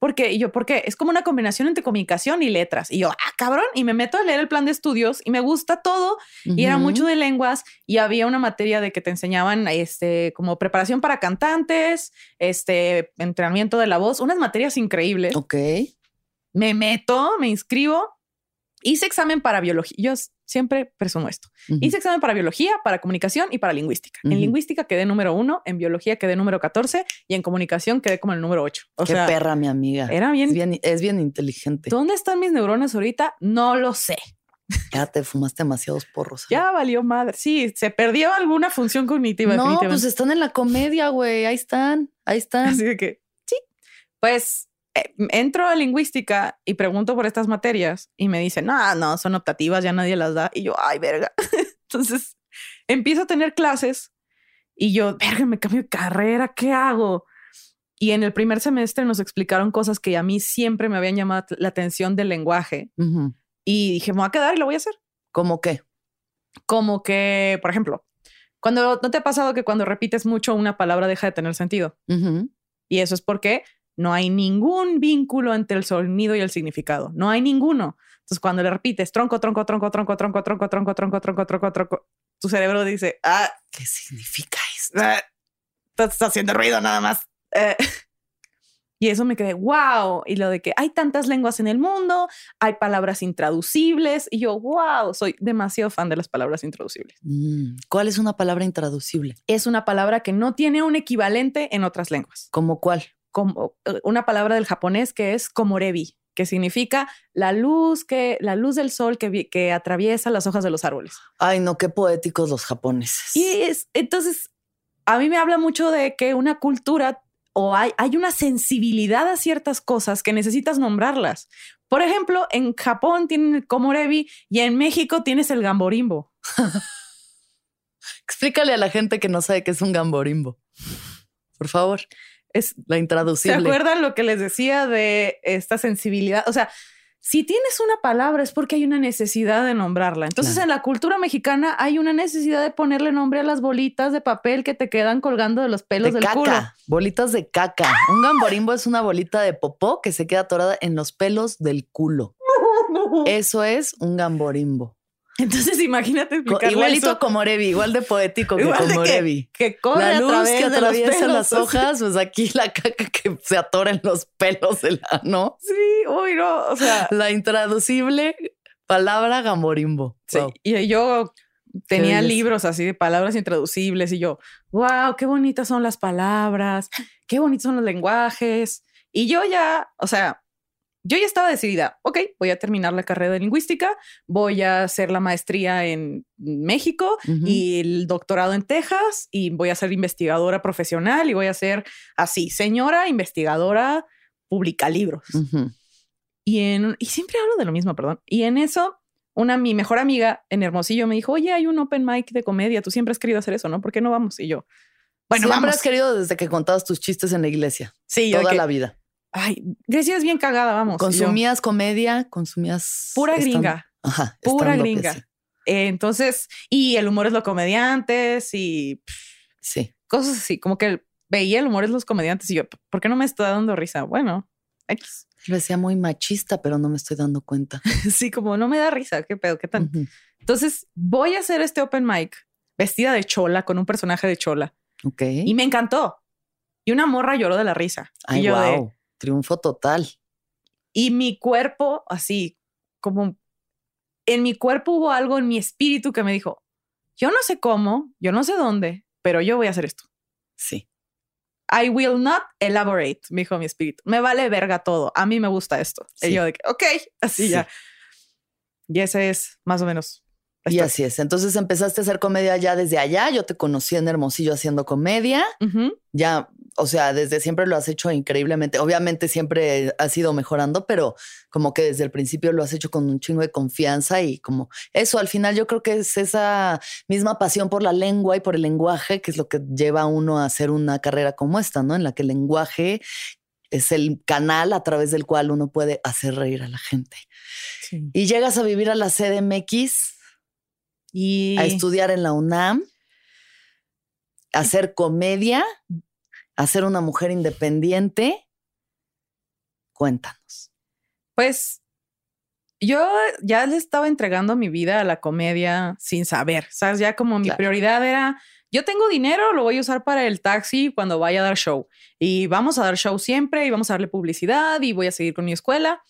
¿Por qué? Y yo, ¿por qué? Es como una combinación entre comunicación y letras. Y yo, ah, cabrón, y me meto a leer el plan de estudios y me gusta todo y era mucho de lenguas y había una materia de que te enseñaban este como preparación para cantantes, este entrenamiento de la voz, unas materias increíbles. Ok. Me meto, me inscribo, hice examen para biología. Yo siempre presumo esto. Ujú. Hice examen para biología, para comunicación y para lingüística. En lingüística quedé número uno, en biología quedé número 14 y en comunicación quedé como el número 8. O Qué sea, perra, mi amiga. era bien, Es bien, es bien inteligente. ¿Dónde están mis neuronas ahorita? No lo sé. Ya te fumaste demasiados porros. ¿eh? Ya valió madre. Sí, se perdió alguna función cognitiva. No, pues están en la comedia, güey. Ahí están. Ahí están. Así de que, sí. Pues entro a lingüística y pregunto por estas materias y me dicen, no, no, son optativas, ya nadie las da. Y yo, ay, verga. [laughs] Entonces empiezo a tener clases y yo, verga, me cambio de carrera, ¿qué hago? Y en el primer semestre nos explicaron cosas que a mí siempre me habían llamado la atención del lenguaje. Ujú. Y dije, me voy a quedar y lo voy a hacer. ¿Cómo qué? Como que, por ejemplo, cuando no te ha pasado que cuando repites mucho una palabra deja de tener sentido. Ujú. Y eso es porque no hay ningún vínculo entre el sonido y el significado. No hay ninguno. Entonces, cuando le repites tronco, tronco, tronco, tronco, tronco, tronco, tronco, tronco, tronco, tronco, tronco, tu cerebro dice, ah, ¿Qué significa esto? ah, está haciendo ruido nada más. Eh, Y eso me quedé, wow. Y lo de que hay tantas lenguas en el mundo, hay palabras intraducibles. Y yo, wow, soy demasiado fan de las palabras intraducibles. Mm, ¿Cuál es una palabra intraducible? Es una palabra que no tiene un equivalente en otras lenguas. ¿Como cuál? Como eh, una palabra del japonés que es komorebi, que significa la luz que la luz del sol que, vi- que atraviesa las hojas de los árboles. Ay, no, qué poéticos los japoneses. Y es, entonces, a mí me habla mucho de que una cultura o hay, hay una sensibilidad a ciertas cosas que necesitas nombrarlas. Por ejemplo, en Japón tienen el komorebi y en México tienes el gamborimbo. [laughs] Explícale a la gente que no sabe qué es un gamborimbo. Por favor, Es, la ¿Se intraducible. acuerdan lo que les decía de esta sensibilidad? O sea, si tienes una palabra es porque hay una necesidad de nombrarla. Entonces, Claro. en la cultura mexicana hay una necesidad de ponerle nombre a las bolitas de papel que te quedan colgando de los pelos de del caca, culo. bolitas de caca. Un gamborimbo es una bolita de popó que se queda atorada en los pelos del culo. [laughs] Eso es un gamborimbo. Entonces, imagínate explicarle igualito eso. como Revi, igual de poético que Igual de como Revi. que corre La luz que de atraviesa las hojas, pues aquí la caca que se atora en los pelos del ano. Sí, uy, no, o sea, La intraducible palabra gamborimbo. sí. Wow. Y yo tenía libros así de palabras intraducibles y yo, wow, qué bonitas son las palabras, qué bonitos son los lenguajes. Y yo ya, o sea, yo ya estaba decidida, ok, voy a terminar la carrera de lingüística, voy a hacer la maestría en México y el doctorado en Texas y voy a ser investigadora profesional y voy a ser así, señora investigadora, publica libros. Y, en, y siempre hablo de lo mismo, perdón. Y en eso, una mi mejor amiga en Hermosillo me dijo, oye, hay un open mic de comedia, tú siempre has querido hacer eso, ¿no? ¿Por qué no vamos? Y yo, bueno, Siempre vamos. has querido desde que contabas tus chistes en la iglesia. Sí, toda la vida. Ay, Grecia es bien cagada, vamos. Yo, Consumías comedia, consumías. pura gringa, Ajá. pura gringa. sí. Eh, entonces, y el humor es lo comediantes y pff, Sí. cosas así, como que veía el humor es los comediantes y yo, ¿por qué no me está dando risa? Bueno, X. Lo decía muy machista, pero no me estoy dando cuenta. [laughs] sí, como no me da risa, qué pedo, qué tan. Entonces voy a hacer este open mic vestida de chola con un personaje de chola Ok. y me encantó. Y una morra lloró de la risa. Ay, y yo de-. Triunfo total. y mi cuerpo así como en mi cuerpo hubo algo en mi espíritu que me dijo, yo no sé cómo, yo no sé dónde, pero yo voy a hacer esto. Sí. I will not elaborate, me dijo mi espíritu. Me vale verga todo. A mí me gusta esto. Sí. Y yo de que, ok, así Sí. ya. Y ese es más o menos. Y historia. así es. Entonces empezaste a hacer comedia ya desde allá. Yo te conocí en Hermosillo haciendo comedia. Ya, o sea, desde siempre lo has hecho increíblemente. Obviamente siempre has ido mejorando, pero como que desde el principio lo has hecho con un chingo de confianza y como eso, al final yo creo que es esa misma pasión por la lengua y por el lenguaje que es lo que lleva a uno a hacer una carrera como esta, ¿no? En la que el lenguaje es el canal a través del cual uno puede hacer reír a la gente. Sí. Y llegas a vivir a la CDMX, Y a estudiar en la UNAM, a hacer comedia, a ser una mujer independiente. Cuéntanos. Pues yo ya le estaba entregando mi vida a la comedia sin saber, ¿sabes? Ya como mi Claro. prioridad era, yo tengo dinero, lo voy a usar para el taxi cuando vaya a dar show. Y vamos a dar show siempre y vamos a darle publicidad y voy a seguir con mi escuela.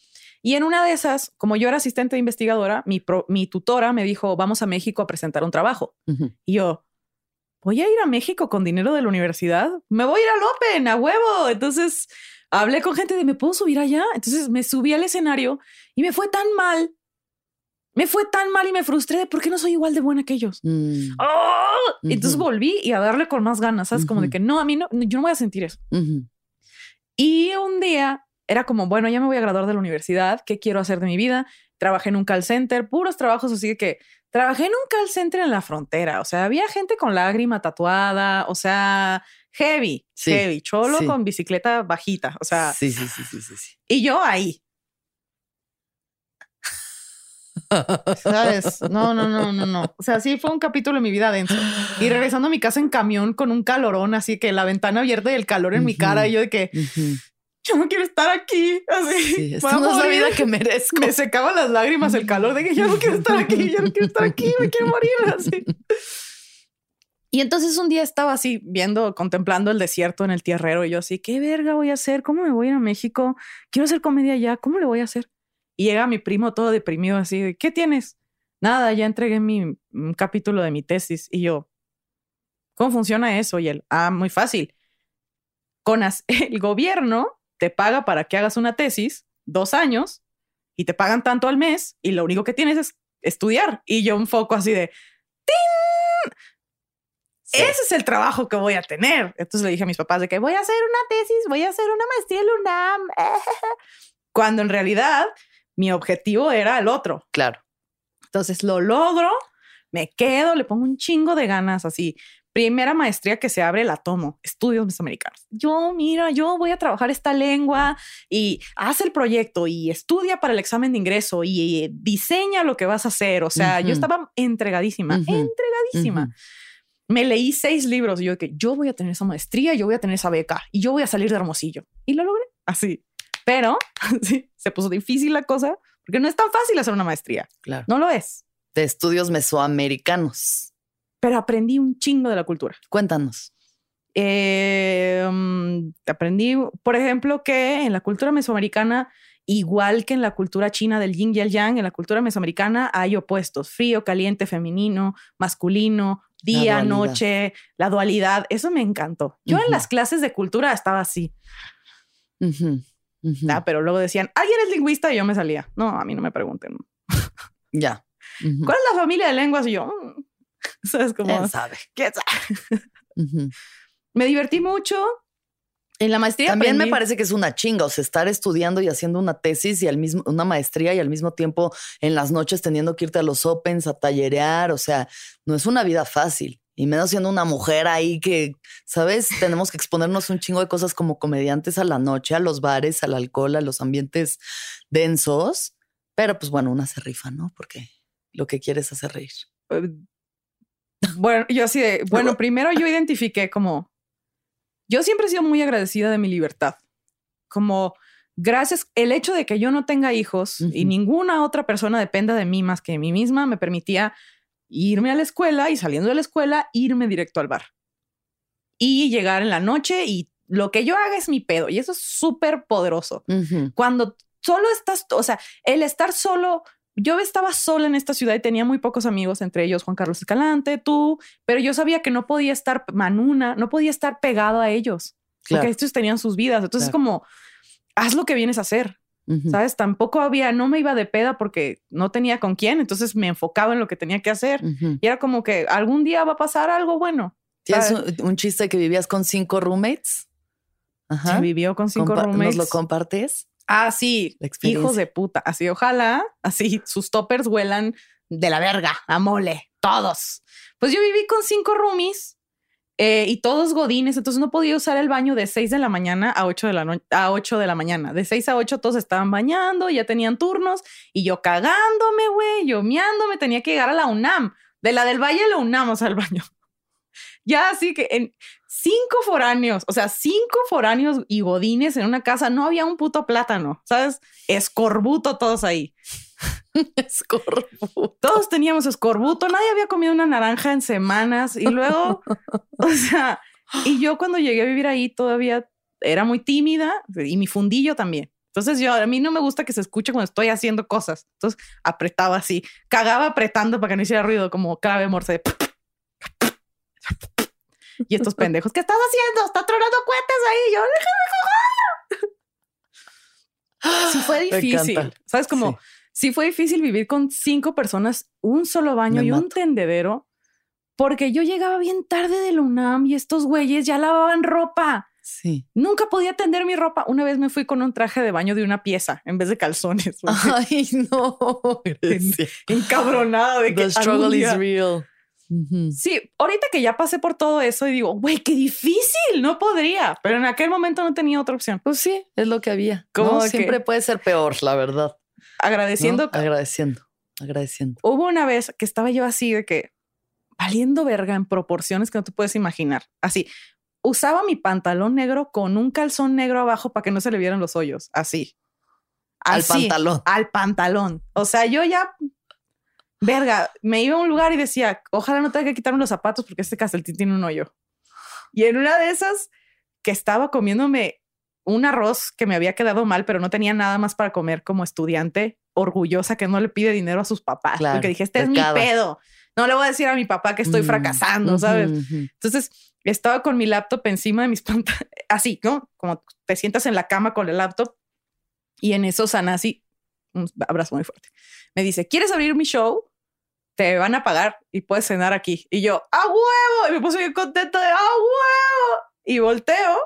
Y en una de esas, como yo era asistente de investigadora, mi, pro- mi tutora me dijo, vamos a México a presentar un trabajo. Y yo, voy a ir a México con dinero de la universidad. Me voy a ir al Open, a huevo. Entonces hablé con gente de, ¿me puedo subir allá? Entonces me subí al escenario y me fue tan mal. Me fue tan mal y me frustré de por qué no soy igual de buena que ellos. Mm, ¡Ah! Entonces volví y a darle con más ganas, ¿sabes? Como de que no, a mí no, yo no voy a sentir eso. ujú. Y un día era como, bueno, ya me voy a graduar de la universidad, ¿qué quiero hacer de mi vida? Trabajé en un call center, puros trabajos así que trabajé en un call center en la frontera, o sea, había gente con lágrima tatuada, o sea, heavy, Sí, heavy, cholo sí. con bicicleta bajita, o sea, Sí, sí, sí, sí, sí, sí. y yo ahí. ¿Sabes? No, no, no, no, no. O sea, sí fue un capítulo en mi vida denso. Y regresando a mi casa en camión con un calorón, así que la ventana abierta y el calor en mi cara, y yo de que. Yo no quiero estar aquí. Así, sí, esta no es la vida que merezco. Me secaba las lágrimas el calor de que yo no quiero estar aquí, yo no quiero estar aquí, me quiero morir. Así. [laughs] Y entonces un día estaba así viendo, contemplando el desierto en el tierrero y yo así, ¿qué verga voy a hacer? ¿Cómo me voy a ir a México? Quiero hacer comedia ya, ¿cómo le voy a hacer? Y llega mi primo todo deprimido así, ¿qué tienes? Nada, ya entregué mi capítulo de mi tesis y yo, ¿cómo funciona eso? Y él, ah, muy fácil. Con [laughs] el gobierno te paga para que hagas una tesis, dos años, y te pagan tanto al mes y lo único que tienes es estudiar. Y yo un foco así de, ¡Tin! Ese es el trabajo que voy a tener. Entonces le dije a mis papás de que voy a hacer una tesis, voy a hacer una maestría en UNAM. [laughs] Cuando en realidad mi objetivo era el otro. Claro. Entonces lo logro, me quedo, le pongo un chingo de ganas así. Primera maestría que se abre, la tomo. Estudios mesoamericanos. Yo, mira, yo voy a trabajar esta lengua y haz el proyecto y estudia para el examen de ingreso y, diseña lo que vas a hacer. O sea, yo estaba entregadísima, entregadísima me leí seis libros y yo que yo voy a tener esa maestría, yo voy a tener esa beca y yo voy a salir de Hermosillo. Y lo logré así. Pero [laughs] sí, se puso difícil la cosa porque no es tan fácil hacer una maestría. Claro. No lo es. De estudios mesoamericanos. Pero aprendí un chingo de la cultura. Cuéntanos. Eh, mm, aprendí, por ejemplo, que en la cultura mesoamericana igual que en la cultura china del yin y el yang, en la cultura mesoamericana hay opuestos, frío, caliente, femenino, masculino, día, noche, la dualidad. Eso me encantó. Yo en las clases de cultura estaba así. Ah, pero luego decían, ¿alguien es lingüista? Y yo me salía. No, a mí no me pregunten. Ya. [laughs] ¿Cuál es la familia de lenguas? Y yo, mm". [laughs] ¿sabes cómo? ¿Quién sabe? ¿Quién sabe? Me divertí mucho. En la maestría también me parece que es una chinga, o sea, estar estudiando y haciendo una tesis y al mismo una maestría y al mismo tiempo en las noches teniendo que irte a los opens a tallerear, o sea, no es una vida fácil. Y menos siendo una mujer ahí que, ¿sabes? [laughs] Tenemos que exponernos un chingo de cosas como comediantes a la noche, a los bares, al alcohol, a los ambientes densos. Pero pues bueno, una se rifa, ¿no? Porque lo que quieres es hacer reír. Bueno, yo así de, bueno, primero yo identifiqué como yo siempre he sido muy agradecida de mi libertad. Como gracias, el hecho de que yo no tenga hijos y ninguna otra persona dependa de mí más que de mí misma, me permitía irme a la escuela y saliendo de la escuela, irme directo al bar. Y llegar en la noche y lo que yo haga es mi pedo. Y eso es súper poderoso. Cuando solo estás, o sea, el estar solo yo estaba sola en esta ciudad y tenía muy pocos amigos, entre ellos Juan Carlos Escalante, tú, pero yo sabía que no podía estar Manuna, no podía estar pegado a ellos, porque estos tenían sus vidas. Entonces, como, haz lo que vienes a hacer. ¿Sabes? Tampoco había, no me iba de peda porque no tenía con quién, entonces me enfocaba en lo que tenía que hacer. Y era como que algún día va a pasar algo bueno. ¿Tienes un, chiste que vivías con cinco roommates? Ajá. vivió con cinco roommates. ¿Nos lo compartes? Ah, sí, hijos de puta. Así, ojalá, así, sus toppers huelan de la verga, a mole, todos. Pues yo viví con cinco roomies eh, y todos godines, entonces no podía usar el baño de 6 de la mañana a 8 de la, a 8 de la mañana. De 6 a 8 todos estaban bañando, ya tenían turnos y yo cagándome, güey, yo miándome, tenía que llegar a la UNAM. De la del Valle a la UNAM, o sea, al baño. [laughs] ya así que en, cinco foráneos, o sea, cinco foráneos y godines en una casa, no había un puto plátano, ¿sabes? Escorbuto todos ahí. [laughs] escorbuto. Todos teníamos escorbuto, nadie había comido una naranja en semanas y luego, [laughs] o sea, y yo cuando llegué a vivir ahí todavía era muy tímida y mi fundillo también. Entonces yo, a mí no me gusta que se escuche cuando estoy haciendo cosas. Entonces apretaba así, cagaba apretando para que no hiciera ruido como clave morse. Y estos pendejos, ¿qué estás haciendo? Está tronando cuentas ahí. Yo, déjame jugar. Sí fue difícil. ¿Sabes? Como, sí. fue difícil vivir con cinco personas, un solo baño y un tendedero, porque yo llegaba bien tarde de la UNAM y estos güeyes ya lavaban ropa. Sí. Nunca podía tender mi ropa. Una vez me fui con un traje de baño de una pieza en vez de calzones. [laughs] Ay, no. [laughs] Encabronada de que. The struggle is real. Sí, ahorita que ya pasé por todo eso y digo, güey, qué difícil, no podría, pero en aquel momento no tenía otra opción. Pues sí, es lo que había. Como siempre puede ser peor, la verdad. Agradeciendo. Agradeciendo, agradeciendo. Hubo una vez que estaba yo así de que valiendo verga en proporciones que no te puedes imaginar. Así, usaba mi pantalón negro con un calzón negro abajo para que no se le vieran los hoyos, así. Al pantalón. Al pantalón. O sea, yo ya, verga, me iba a un lugar y decía, ojalá no tenga que quitarme los zapatos porque este calcetín tiene un hoyo. Y en una de esas que estaba comiéndome un arroz que me había quedado mal, pero no tenía nada más para comer como estudiante, orgullosa que no le pide dinero a sus papás. Claro, porque dije, este pecado. es mi pedo. No le voy a decir a mi papá que estoy Mm, fracasando, ¿sabes? Entonces estaba con mi laptop encima de mis pantalones, [laughs] así, ¿no? Como te sientas en la cama con el laptop y en eso Sanasi, un abrazo muy fuerte, me dice, ¿quieres abrir mi show? Te van a pagar y puedes cenar aquí. Y yo, ¡a huevo! Y me puse bien contenta de, ¡a huevo! Y volteo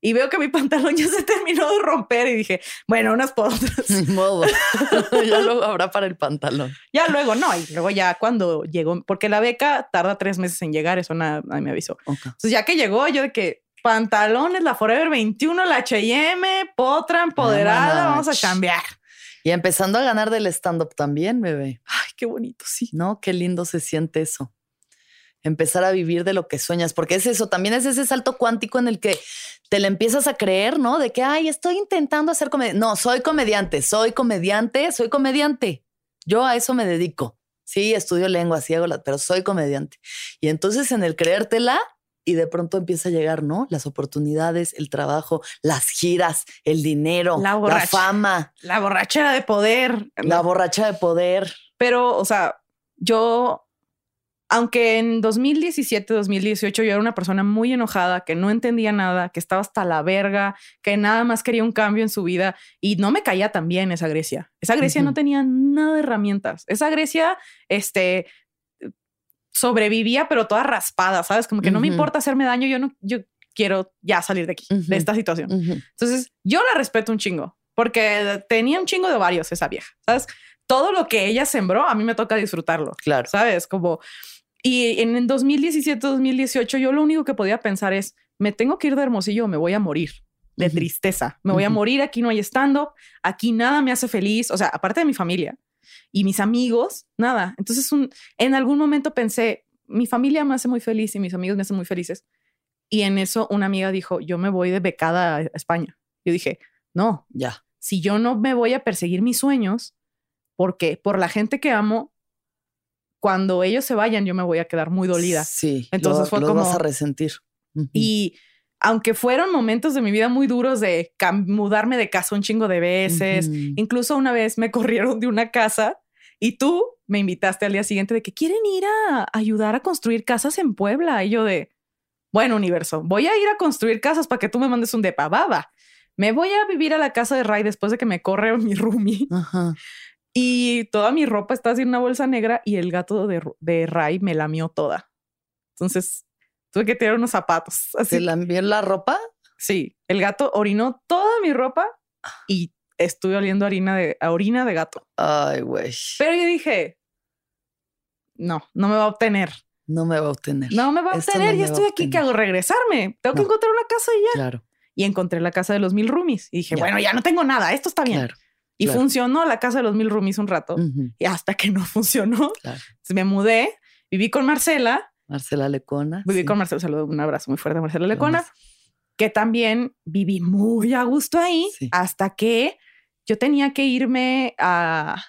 y veo que mi [laughs] pantalón ya se terminó de romper y dije, bueno, unas por otras. [laughs] Ni modo. [laughs] ya luego habrá para el pantalón. ya luego no, y luego ya cuando llegó, porque la beca tarda tres meses en llegar, eso nada, nadie me avisó. Entonces, ya que llegó, yo de que pantalones, la Forever 21, la HM, Potra, empoderada, vamos a cambiar. Y empezando a ganar del stand-up también, bebé. Ay, qué bonito, sí. ¿No? Qué lindo se siente eso. Empezar a vivir de lo que sueñas, porque es eso, también es ese salto cuántico en el que te le empiezas a creer, ¿no? De que, ay, estoy intentando hacer comedia. No, soy comediante, soy comediante, soy comediante. Yo a eso me dedico. Sí, estudio lengua, sí hago la, pero soy comediante. Y entonces en el creértela y de pronto empieza a llegar, ¿no? Las oportunidades, el trabajo, las giras, el dinero, La la, fama, La borrachera de poder. la borracha de poder. Pero, o sea, yo, aunque en 2017, 2018 yo era una persona muy enojada, que no entendía nada, que estaba hasta la verga, que nada más quería un cambio en su vida y no me caía tan bien esa Grecia. Esa Grecia no tenía nada de herramientas. Esa Grecia, este, sobrevivía, pero toda raspada, ¿sabes? Como que no me importa hacerme daño, yo no, yo quiero ya salir de aquí, de esta situación. Entonces, yo la respeto un chingo, porque tenía un chingo de varios esa vieja, ¿sabes? Todo lo que ella sembró, a mí me toca disfrutarlo, Claro. ¿sabes? Como, y en el 2017, 2018, yo lo único que podía pensar es, me tengo que ir de Hermosillo me voy a morir de tristeza. Me voy a morir, aquí no hay stand-up, aquí nada me hace feliz, o sea, aparte de mi familia y mis amigos, nada. Entonces, un, en algún momento pensé, mi familia me hace muy feliz y mis amigos me hacen muy felices. Y en eso una amiga dijo, yo me voy de becada a España. Yo dije, no, Ya. si yo no me voy a perseguir mis sueños, porque por la gente que amo, cuando ellos se vayan, yo me voy a quedar muy dolida. Sí. Entonces lo- fue lo como- vas a resentir. Y aunque fueron momentos de mi vida muy duros de mudarme de casa un chingo de veces, incluso una vez me [laughs] corrieron de una casa y tú me invitaste al día siguiente de que quieren ir a ayudar a construir casas en Puebla. Y yo de, bueno, universo, voy a ir a construir casas para que tú me mandes un depa, baba. Me voy a vivir a la casa de Ray después de que me corre [laughs] mi roomie Ajá. y toda mi ropa está así en una bolsa negra y el gato de, de Ray me lamió toda. Entonces tuve que tirar unos zapatos. [laughs] Así ¿Se la envió la ropa? Sí, el gato orinó toda mi ropa y estuve oliendo harina de, a orina de gato. Ay, güey. Pero yo dije, no, no me va a obtener. No me va a obtener. No me va a Esto obtener. no ya estoy aquí. ¿Qué hago? Regresarme. Tengo que encontrar una casa y ya. Claro, Y encontré la casa de los mil roomies. Y dije, Ya. bueno, ya no tengo nada. Esto está bien. claro. y claro. funcionó la casa de los mil roomies un rato. Ujú, Y hasta que no [laughs] funcionó, Claro. me mudé. Viví con Marcela. Marcela Lecona. Viví sí. con Marcela. Saludo, un abrazo muy fuerte a Marcela Lecona. que también viví muy a gusto ahí Sí. hasta que yo tenía que irme a,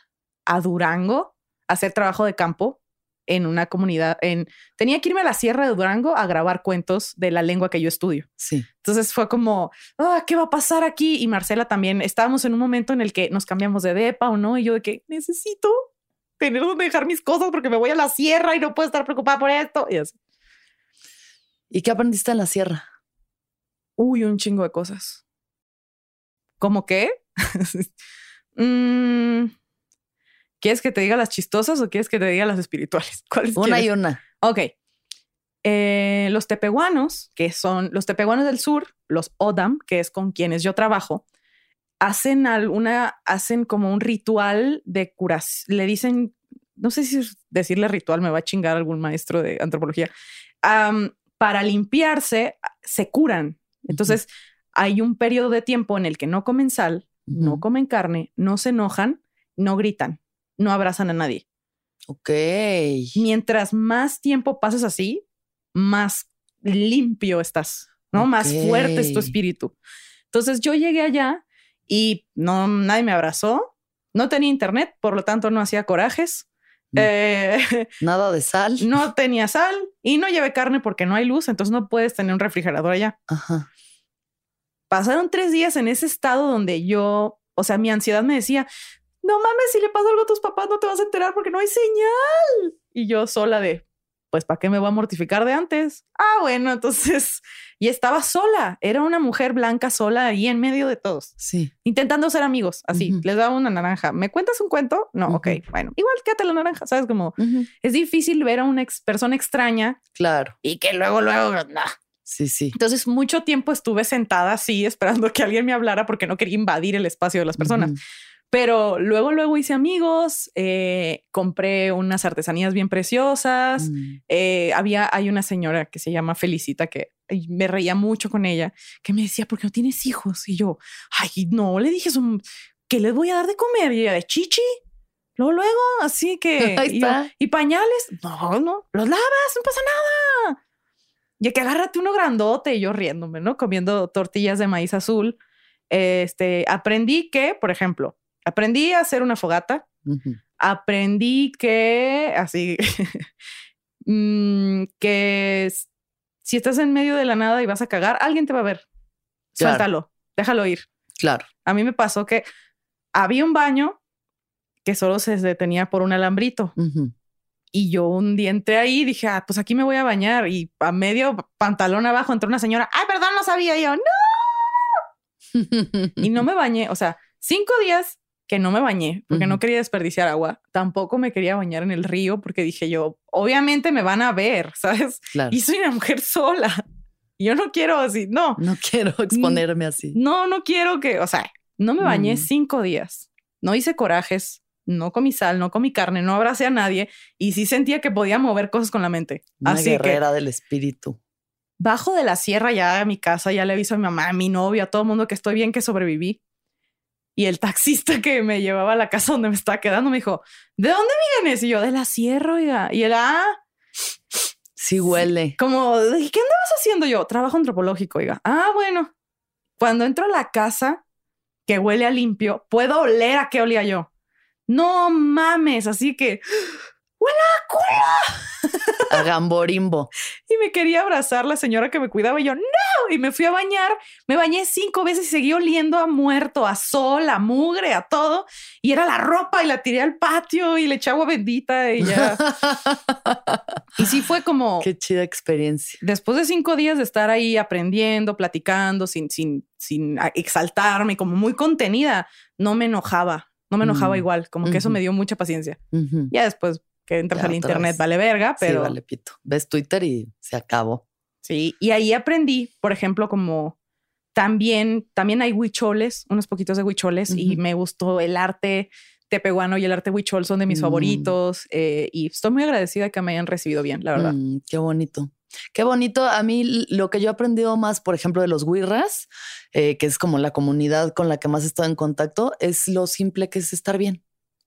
a Durango a hacer trabajo de campo en una comunidad. En, tenía que irme a la Sierra de Durango a grabar cuentos de la lengua que yo estudio. Sí. Entonces fue como, "Ah, ¿qué va a pasar aquí? Y Marcela también, estábamos en un momento en el que nos cambiamos de depa o no, y yo de que necesito tener donde dejar mis cosas porque me voy a la sierra y no puedo estar preocupada por esto. Y así. ¿Y qué aprendiste en la sierra? Uy, un chingo de cosas. ¿Cómo qué? [laughs] Mm, ¿Quieres que te diga las chistosas o quieres que te diga las espirituales? [laughs] ¿Cuáles Una y una. Ok. Eh, los tepehuanos, que son los tepehuanos del sur, los Odam, que es con quienes yo trabajo, hacen alguna, hacen como un ritual de curación. Le dicen, no sé si decirle ritual, me va a chingar algún maestro de antropología. Para limpiarse, se curan. Entonces, hay un periodo de tiempo en el que no comen sal, no comen carne, no se enojan, no gritan, no abrazan a nadie. Ok. Mientras más tiempo pasas así, más limpio estás. ¿no? Más fuerte es tu espíritu. Entonces yo llegué allá y no, nadie me abrazó, no tenía internet, por lo tanto no hacía corajes. Mm. Eh, [laughs] Nada de sal. no tenía sal y no llevé carne porque no hay luz, entonces no puedes tener un refrigerador allá. Ajá. Pasaron tres días en ese estado donde yo, o sea, mi ansiedad me decía, no mames, si le pasa algo a tus papás no te vas a enterar porque no hay señal. Y yo sola de, pues, ¿para qué me voy a mortificar de antes? Ah, bueno, entonces, [laughs] y estaba sola, era una mujer blanca sola ahí en medio de todos, Sí. intentando ser amigos, así, les daba una naranja. ¿Me cuentas un cuento? No, ok, Ujú. bueno, igual quédate la naranja, ¿sabes? Como, es difícil ver a una ex persona extraña Claro. y que luego, luego, nah. Sí, sí. Entonces, mucho tiempo estuve sentada así, esperando que alguien me hablara porque no quería invadir el espacio de las personas. Pero luego, luego hice amigos, eh, compré unas artesanías bien preciosas. Mm. Eh, había, hay una señora que se llama Felicita que me reía mucho con ella, que me decía, ¿por qué no tienes hijos? Y yo, ay, no, le dije, "Son- ¿qué les voy a dar de comer? Y ella, de chichi. Luego, luego, así [laughs] que. Ahí y, está. ¿Y pañales? No, no, los lavas, no pasa nada. Y que agárrate uno grandote y yo riéndome, ¿no? Comiendo tortillas de maíz azul. Este, aprendí que, por ejemplo, aprendí a hacer una fogata, aprendí que, así, [laughs] mm, que si estás en medio de la nada y vas a cagar, alguien te va a ver. Claro. Suéltalo, déjalo ir. Claro. A mí me pasó que había un baño que solo se detenía por un alambrito. Y yo un día entré ahí y dije, ah, pues aquí me voy a bañar. Y a medio pantalón abajo entró una señora, ay, perdón, no sabía Y yo, no. [laughs] Y no me bañé. O sea, cinco días que no me bañé porque no quería desperdiciar agua. Tampoco me quería bañar en el río porque dije yo, obviamente me van a ver, [laughs] ¿sabes? Claro. Y soy una mujer sola. Yo no quiero así, no, No quiero exponerme así. no, no quiero que, o sea, no me bañé Mm. cinco días. No hice corajes, no comí sal, no comí carne, no abracé a nadie y sí sentía que podía mover cosas con la mente. Una Así que guerrera del espíritu. bajo de la sierra ya a mi casa, ya le aviso a mi mamá, a mi novio, a todo el mundo que estoy bien, que sobreviví. Y el taxista que me llevaba a la casa donde me estaba quedando me dijo, ¿de dónde vienes? Y yo, de la sierra, oiga. Y él, ah, Sí huele. como, ¿qué andabas haciendo yo? Trabajo antropológico, oiga. Ah, bueno. Cuando entro a la casa que huele a limpio, puedo oler a qué olía yo. No mames, así que huele a culo. A gamborimbo. [laughs] Y me quería abrazar la señora que me cuidaba y yo, no. Y me fui a bañar. Me bañé cinco veces y seguí oliendo a muerto, a sol, a mugre, a todo. Y era la ropa y la tiré al patio y le eché agua bendita y ya. [laughs] y sí fue como Qué chida experiencia. después de cinco días de estar ahí aprendiendo, platicando, sin, sin, sin exaltarme, como muy contenida, no me enojaba. No me enojaba Mm. igual, como que eso me dio mucha paciencia. Ujú. Ya después que entras al internet vez. vale verga, pero Sí, vale, pito. Ves Twitter y se acabó. Sí, y ahí aprendí, por ejemplo, como también, también hay huicholes, unos poquitos de huicholes, y me gustó el arte tepehuano y el arte huichol son de mis Mm. favoritos. eh, y estoy muy agradecida que me hayan recibido bien, la verdad. Mm, qué bonito. Qué bonito. A mí lo que yo he aprendido más, por ejemplo, de los Wirras, eh, que es como la comunidad con la que más he estado en contacto, es lo simple que es estar bien.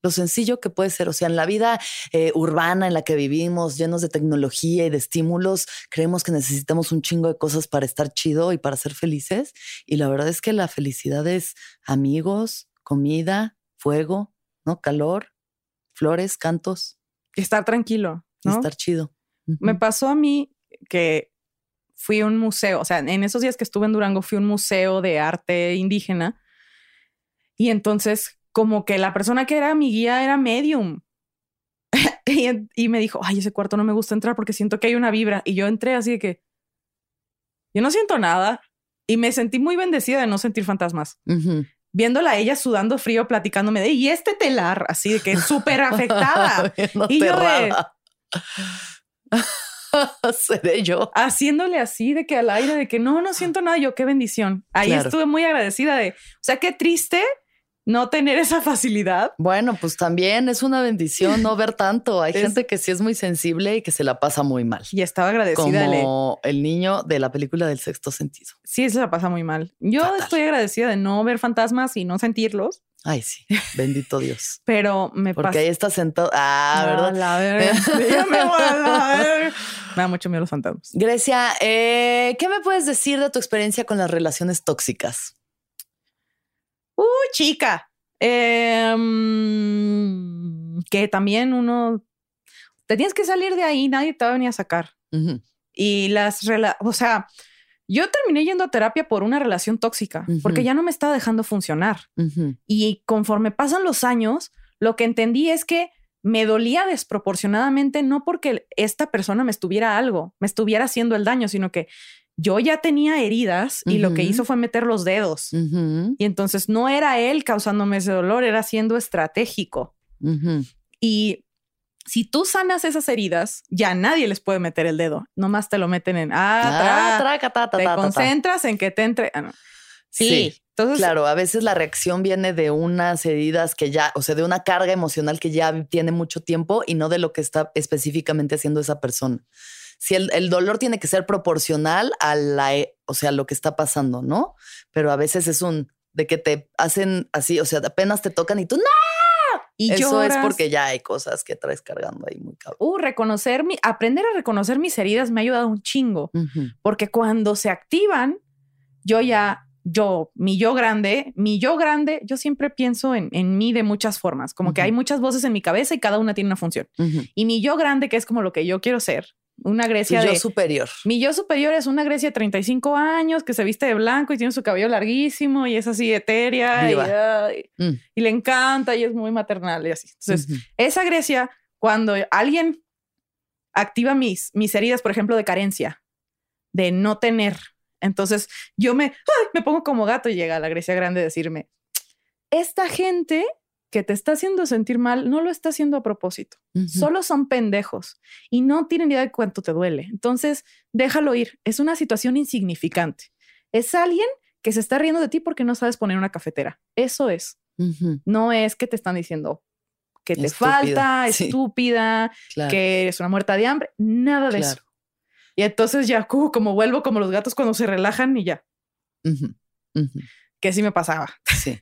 Lo sencillo que puede ser. O sea, en la vida eh, urbana en la que vivimos, llenos de tecnología y de estímulos, creemos que necesitamos un chingo de cosas para estar chido y para ser felices. Y la verdad es que la felicidad es amigos, comida, fuego, ¿no? Calor, flores, cantos, Y estar tranquilo, y estar chido. Me pasó a mí que fui a un museo, o sea, en esos días que estuve en Durango fui a un museo de arte indígena y entonces como que la persona que era mi guía era medium. [laughs] y, me dijo, ay, ese cuarto no me gusta entrar porque siento que hay una vibra. Y yo entré así de que yo no siento nada y me sentí muy bendecida de no sentir fantasmas. Viéndola a ella sudando frío, platicándome de, y este telar, así de que súper [laughs] afectada. Y yo de-. [laughs] Seré yo. haciéndole así de que al aire de que no, no siento nada. Yo qué bendición. Ahí Claro. estuve muy agradecida de, o sea, qué triste no tener esa facilidad. Bueno, pues también es una bendición no ver tanto. Hay [laughs] Es- gente que sí es muy sensible y que se la pasa muy mal. Y estaba agradecida. de- Como el niño de la película del sexto sentido. sí, se la pasa muy mal. Yo Fatal. estoy agradecida de no ver fantasmas y no sentirlos. Ay, sí, bendito Dios. [laughs] Pero me Porque pasa. ahí está sentado. Ah, ¿verdad? la verga. [laughs] Ya me voy a la verga. Me da mucho miedo los fantasmas. Grecia, eh, ¿qué me puedes decir de tu experiencia con las relaciones tóxicas? Uy, chica. Em, que también uno. Te tienes que salir de ahí, nadie te va a venir a sacar. Y las rela o sea, yo terminé yendo a terapia por una relación tóxica, porque ya no me estaba dejando funcionar. Y conforme pasan los años, lo que entendí es que me dolía desproporcionadamente, no porque esta persona me estuviera algo, me estuviera haciendo el daño, sino que yo ya tenía heridas y lo que hizo fue meter los dedos. Y entonces no era él causándome ese dolor, era siendo estratégico. Y si tú sanas esas heridas, ya nadie les puede meter el dedo. Nomás te lo meten en ah, Ah, tra- traca, ta, ta, te ta. concentras en que te entre. ah, no. Sí. Sí, Entonces, Claro, a veces la reacción viene de unas heridas que ya, o sea, de una carga emocional que ya tiene mucho tiempo y no de lo que está específicamente haciendo esa persona. Si el, el dolor tiene que ser proporcional a la, e- o sea, lo que está pasando, ¿no? Pero a veces es un de que te hacen así, o sea, apenas te tocan y tú no. y Eso es porque ya hay cosas que traes cargando ahí muy cabrón. Uh, reconocer mi, aprender a reconocer mis heridas me ha ayudado un chingo, porque cuando se activan, yo ya, yo, mi yo grande, mi yo grande, yo siempre pienso en, en mí de muchas formas, como que hay muchas voces en mi cabeza y cada una tiene una función. Y mi yo grande, que es como lo que yo quiero ser, una Grecia yo de... superior. Mi yo superior es una Grecia de 35 años que se viste de blanco y tiene su cabello larguísimo y es así etérea y, Mm. y le encanta y es muy maternal y así. Entonces, esa Grecia, cuando alguien activa mis, mis heridas, por ejemplo, de carencia, de no tener, entonces yo me, ay, me pongo como gato y llega la Grecia grande a decirme, esta gente que te está haciendo sentir mal no lo está haciendo a propósito. Solo son pendejos y no tienen idea de cuánto te duele. Entonces, déjalo ir. Es una situación insignificante. Es alguien que se está riendo de ti porque no sabes poner una cafetera. Eso es. No es que te están diciendo que te Estúpida, falta, sí. estúpida, Claro. que eres una muerta de hambre. Nada de Claro. eso. Y entonces ya uh, como vuelvo como los gatos cuando se relajan y ya, que sí me pasaba. Sí,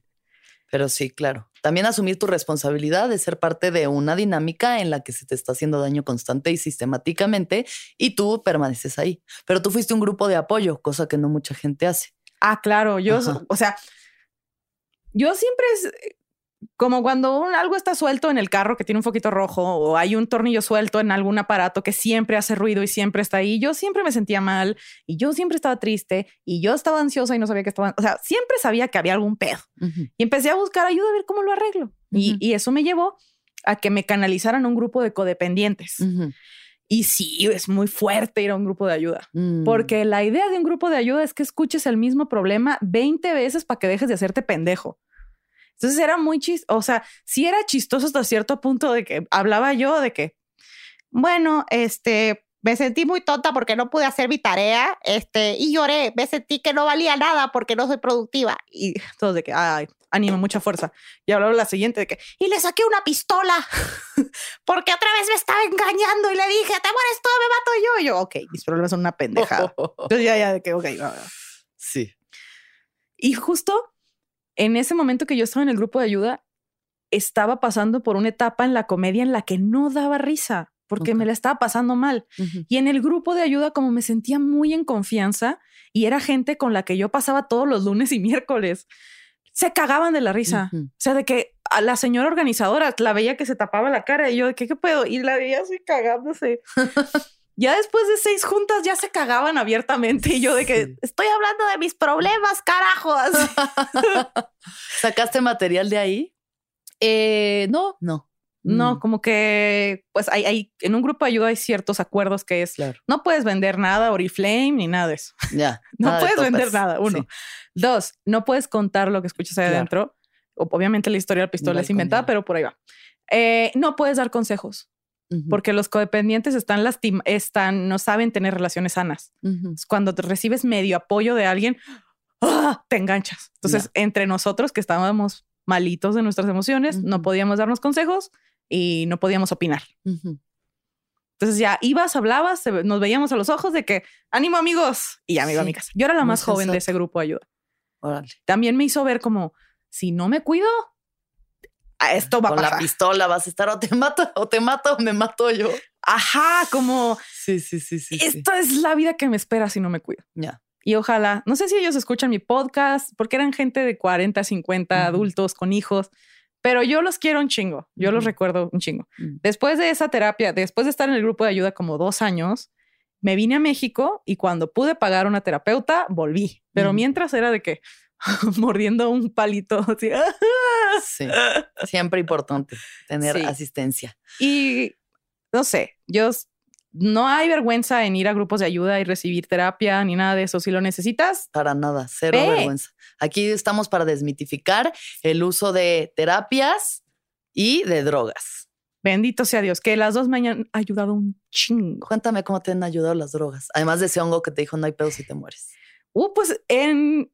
pero sí, claro. También asumir tu responsabilidad de ser parte de una dinámica en la que se te está haciendo daño constante y sistemáticamente y tú permaneces ahí. Pero tú fuiste un grupo de apoyo, cosa que no mucha gente hace. Ah, claro, yo, Ajá. o sea, yo siempre es como cuando un, algo está suelto en el carro que tiene un foquito rojo o hay un tornillo suelto en algún aparato que siempre hace ruido y siempre está ahí. Yo siempre me sentía mal y yo siempre estaba triste y yo estaba ansiosa y no sabía que estaba, o sea, siempre sabía que había algún pedo y empecé a buscar ayuda a ver cómo lo arreglo. y, eso me llevó a que me canalizaran un grupo de codependientes. Y sí, es muy fuerte ir a un grupo de ayuda. mm. Porque la idea de un grupo de ayuda es que escuches el mismo problema 20 veces para que dejes de hacerte pendejo. Entonces era muy chistoso, o sea, sí era chistoso hasta cierto punto de que hablaba yo de que, bueno, este, me sentí muy tonta porque no pude hacer mi tarea, este, y lloré, me sentí que no valía nada porque no soy productiva. Y todos de que, ay, ánimo, mucha fuerza. Y hablaba la siguiente de que, y le saqué una pistola [laughs] porque otra vez me estaba engañando y le dije, te mueres tú, me mato yo. Y yo, ok, mis problemas son una pendejada. [laughs] Entonces ya, ya, de que, ok, va, va. Sí. Y justo en ese momento que yo estaba en el grupo de ayuda, estaba pasando por una etapa en la comedia en la que no daba risa porque me la estaba pasando mal. Y en el grupo de ayuda, como me sentía muy en confianza y era gente con la que yo pasaba todos los lunes y miércoles, se cagaban de la risa. O sea, de que a la señora organizadora la veía que se tapaba la cara y yo que qué puedo y la veía así cagándose. [laughs] ya después de seis juntas ya se cagaban abiertamente y yo de que Sí. estoy hablando de mis problemas, carajos. [laughs] ¿Sacaste material de ahí? Eh, no, No. no, Mm, como que pues hay, hay en un grupo de ayuda hay ciertos acuerdos que es Claro. no puedes vender nada Oriflame ni nada de eso. [laughs] Ya. [laughs] No puedes vender nada. Uno. Sí. Dos, no puedes contar lo que escuchas ahí Claro. adentro. Obviamente la historia del pistola es inventada, pero por ahí va. Eh, no puedes dar consejos Porque los codependientes están lastim están, no saben tener relaciones sanas. ujú. Entonces, Cuando te recibes medio apoyo de alguien, ¡ah! te enganchas. Entonces, entre nosotros que estábamos malitos de nuestras emociones, no Ujú. podíamos darnos consejos y no podíamos opinar. Entonces ya ibas, hablabas, nos veíamos a los ojos de que ánimo amigos y ya me iba a mi Sí, casa. Yo era la muy más joven de ese grupo de ayuda. Órale. También me hizo ver como si no me cuido, "Ah, esto va a Con la pistola vas a estar o te mato o te mato o me mato yo. Ajá, como Sí, sí, sí, sí. sí. esta es la vida que me espera si no me cuido. Ya. Y ojalá, no sé si ellos escuchan mi podcast, porque eran gente de 40, 50 Ujú. adultos con hijos, pero yo los quiero un chingo, yo los recuerdo un chingo. Mm. Después de esa terapia, después de estar en el grupo de ayuda como dos años, me vine a México y cuando pude pagar una terapeuta, volví. Pero mientras era de que [laughs] mordiendo un palito, así, [laughs] Sí. Siempre importante tener Sí. asistencia. Y no sé, yo no hay vergüenza en ir a grupos de ayuda y recibir terapia ni nada de eso. Si lo necesitas, Para nada, cero Ve. vergüenza. Aquí estamos para desmitificar el uso de terapias y de drogas. bendito sea Dios, que las dos me hayan ayudado un chingo. Cuéntame cómo te han ayudado las drogas. Además de ese hongo que te dijo no hay pedo si te mueres. Uh, pues en,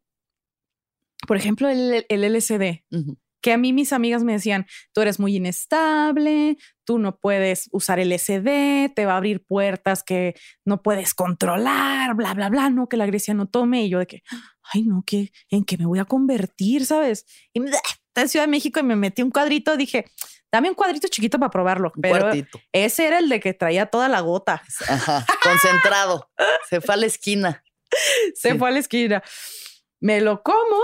por ejemplo, el, el LSD, Ujú. que a mí mis amigas me decían, tú eres muy inestable, tú no puedes usar el SD, te va a abrir puertas que no puedes controlar, bla, bla, bla, no, que la Grecia no tome. Y yo de que, ay, no, que en qué me voy a convertir, ¿sabes? Y me, en Ciudad de México y me metí un cuadrito, dije, dame un cuadrito chiquito para probarlo. Un Pero cuartito. ese era el de que traía toda la gota. Ajá. Concentrado. Se fue a la esquina. [laughs] Se Sí. fue a la esquina. Me lo como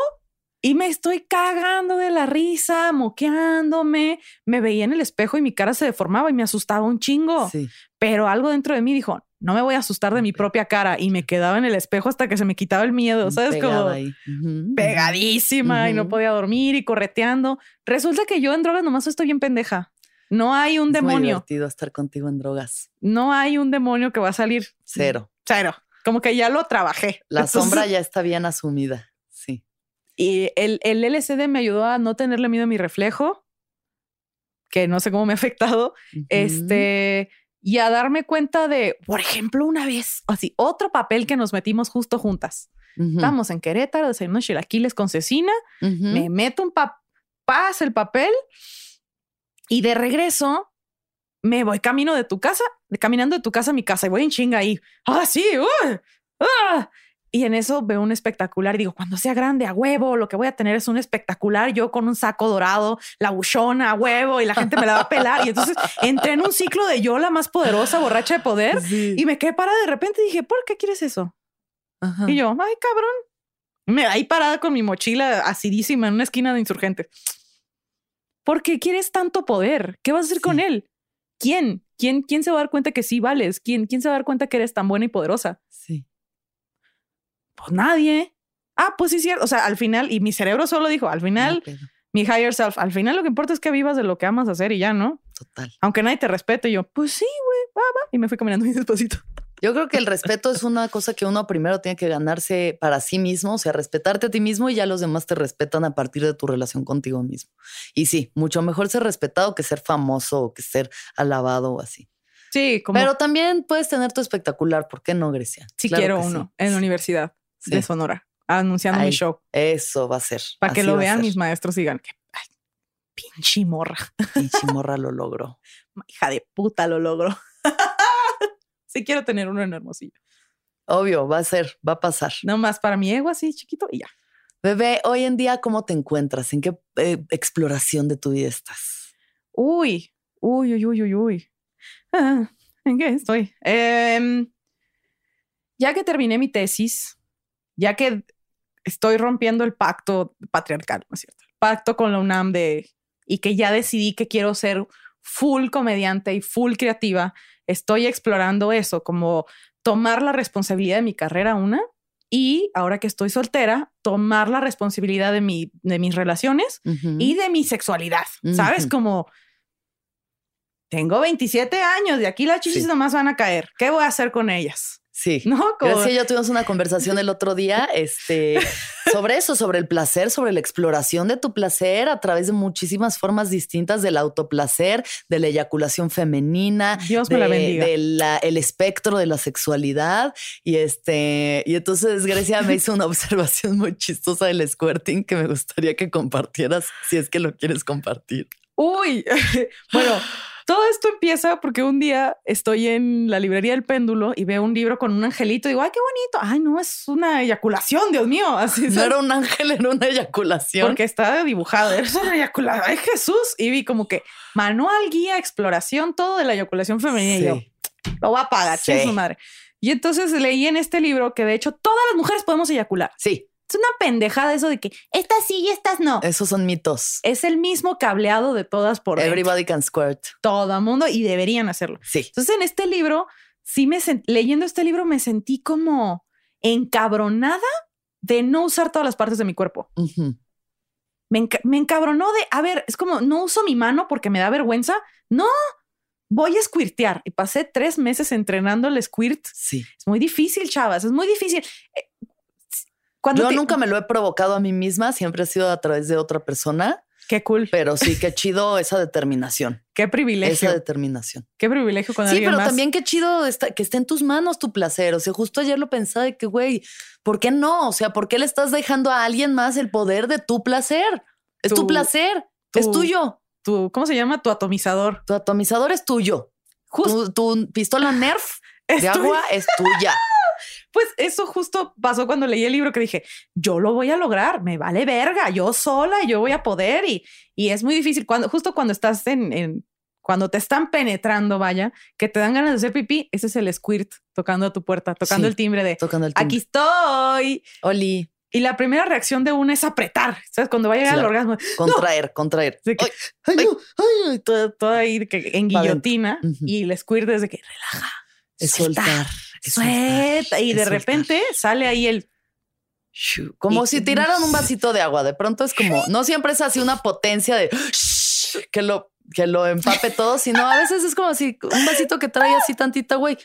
y me estoy cagando de la risa, moqueándome. Me veía en el espejo y mi cara se deformaba y me asustaba un chingo. Sí. Pero algo dentro de mí dijo, no me voy a asustar de mi propia cara. Y me quedaba en el espejo hasta que se me quitaba el miedo, ¿sabes? Pegada Como ahí. Pegadísima y no podía dormir y correteando. Resulta que yo en drogas nomás estoy bien pendeja. No hay un Es muy demonio. divertido estar contigo en drogas. No hay un demonio que va a salir. Cero. Cero. Como que ya lo trabajé. La Entonces- sombra ya está bien asumida. Y el, el LSD me ayudó a no tenerle miedo a mi reflejo, que no sé cómo me ha [laughs] afectado, este, y a darme cuenta de, por ejemplo, una vez, así, otro papel que nos metimos justo juntas. Ujú. Estamos en Querétaro, desayunando chilaquiles con cecina, me meto un papel, pasa el papel, y de regreso me voy camino de tu casa, de- caminando de tu casa a mi casa, y voy en chinga ahí. Ah, sí, ¡uh! Y en eso veo un espectacular y digo, cuando sea grande, a huevo, lo que voy a tener es un espectacular, yo con un saco dorado, la buchona, a huevo, y la gente me la va a pelar. Y entonces entré en un ciclo de yo, la más poderosa, borracha de poder, Sí. y me quedé parada de repente y dije, ¿por qué quieres eso? Ajá. Y yo, ay, cabrón. Me ahí parada con mi mochila acidísima en una esquina de insurgentes. ¿Por qué quieres tanto poder? ¿Qué vas a hacer con él? ¿Quién? ¿Quién? ¿Quién se va a dar cuenta que sí vales? ¿Quién? ¿Quién se va a dar cuenta que eres tan buena y poderosa? Sí. Pues nadie. Ah, pues sí, es cierto. O sea, al final, y mi cerebro solo dijo, al final, mi higher self, al final lo que importa es que vivas de lo que amas hacer y ya, ¿no? Total. Aunque nadie te respete. Y yo, pues sí, güey, va, va. Y me fui caminando muy [laughs] despacito. Yo creo que el respeto es una cosa que uno primero tiene que ganarse para sí mismo, o sea, respetarte a ti mismo y ya los demás te respetan a partir de tu relación contigo mismo. Y sí, mucho mejor ser respetado que ser famoso o que ser alabado o así. Sí, como Pero también puedes tener tu espectacular, ¿por qué no, Grecia? si Claro quiero sí. uno en la universidad Sí. de Sonora, anunciando Ahí. mi show. Eso va a ser. Para que lo vean mis maestros y digan que ay, pinche morra, Y Chimorra [laughs] lo logró. hija de puta lo logró. [laughs] sí quiero tener uno en Hermosillo. Obvio, va a ser, va a pasar. No más para mi ego así chiquito y ya. Bebé, hoy en día, ¿cómo te encuentras? ¿En qué eh, exploración de tu vida estás? Uy, uy, uy, uy, uy, uy. Ah, ¿En qué estoy? Em, ya que terminé mi tesis, ya que estoy rompiendo el pacto patriarcal, ¿no es cierto? El pacto con la UNAM de y que ya decidí que quiero ser full comediante y full creativa, estoy explorando eso, como tomar la responsabilidad de mi carrera una y ahora que estoy soltera, tomar la responsabilidad de, mi, de mis relaciones y de mi sexualidad, ¿sabes? Como tengo 27 años, de aquí las chichis Sí. nomás van a caer. ¿Qué voy a hacer con ellas? Sí. ¿No? Como- Gracias y yo tuvimos una conversación el otro día [laughs] este, sobre eso, sobre el placer, sobre la exploración de tu placer a través de muchísimas formas distintas del autoplacer, de la eyaculación femenina, Dios me la de- bendiga. del el espectro de la sexualidad. Y este, y entonces Grecia me hizo una observación muy chistosa del squirting que me gustaría que compartieras si es que lo quieres compartir. Uy, [laughs] bueno, Todo esto empieza porque un día estoy en la librería del péndulo y veo un libro con un angelito y digo, ay, qué bonito. Ay, no, es una eyaculación, Dios mío. [laughs] Así no era un ángel, era una eyaculación. Porque está dibujado, es una eyaculación. Ay, Jesús. Y vi como que manual, guía, exploración, todo de la eyaculación femenina. Y yo, lo voy a pagar, sí. su madre. Y entonces leí en este libro que de hecho todas las mujeres podemos eyacular. Sí. Es una pendejada eso de que estas sí y estas no. Esos son mitos. Es el mismo cableado de todas por Everybody can squirt. Todo mundo y deberían hacerlo. Sí. Entonces en este libro, sí me leyendo este libro me sentí como encabronada de no usar todas las partes de mi cuerpo. me, me encabronó de, a ver, es como, no uso mi mano porque me da vergüenza. No, voy a squirtear. Y pasé tres meses entrenando el squirt. Sí. Es muy difícil, chavas, es muy difícil. Eh, yo nunca me lo he provocado a mí misma, siempre ha sido a través de otra persona. Qué cool. Pero sí, qué chido esa determinación. [laughs] Qué privilegio. Esa determinación. Qué privilegio con Sí, pero también qué chido está, que esté en tus manos tu placer. O sea, justo ayer lo pensaba de que, güey, ¿por qué no? O sea, ¿por qué le estás dejando a alguien más el poder de tu placer? Es tu, placer, es tuyo. Tu, ¿Cómo se llama? Tu atomizador. Tu atomizador es tuyo. Tu, tu, pistola Nerf [laughs] de agua es tuya. Pues eso justo pasó cuando leí el libro que dije, yo lo voy a lograr, me vale verga, yo sola, yo voy a poder y, y es muy difícil cuando justo cuando estás en, en, cuando te están penetrando, vaya, que te dan ganas de hacer pipí, ese es el squirt tocando a tu puerta, tocando el timbre de tocando el timbre. aquí estoy. Oli. Y la primera reacción de uno es apretar, ¿sabes? Cuando va a llegar al orgasmo. Contraer, contraer. ay, ay, ay, todo, ahí que en guillotina y el squirt desde que relaja. Es soltar. Y de repente sale ahí el. Como si tiraran un vasito de agua. De pronto es como, no siempre es así una potencia de que lo, que lo empape todo, sino a veces es como si un vasito que trae así tantita, güey.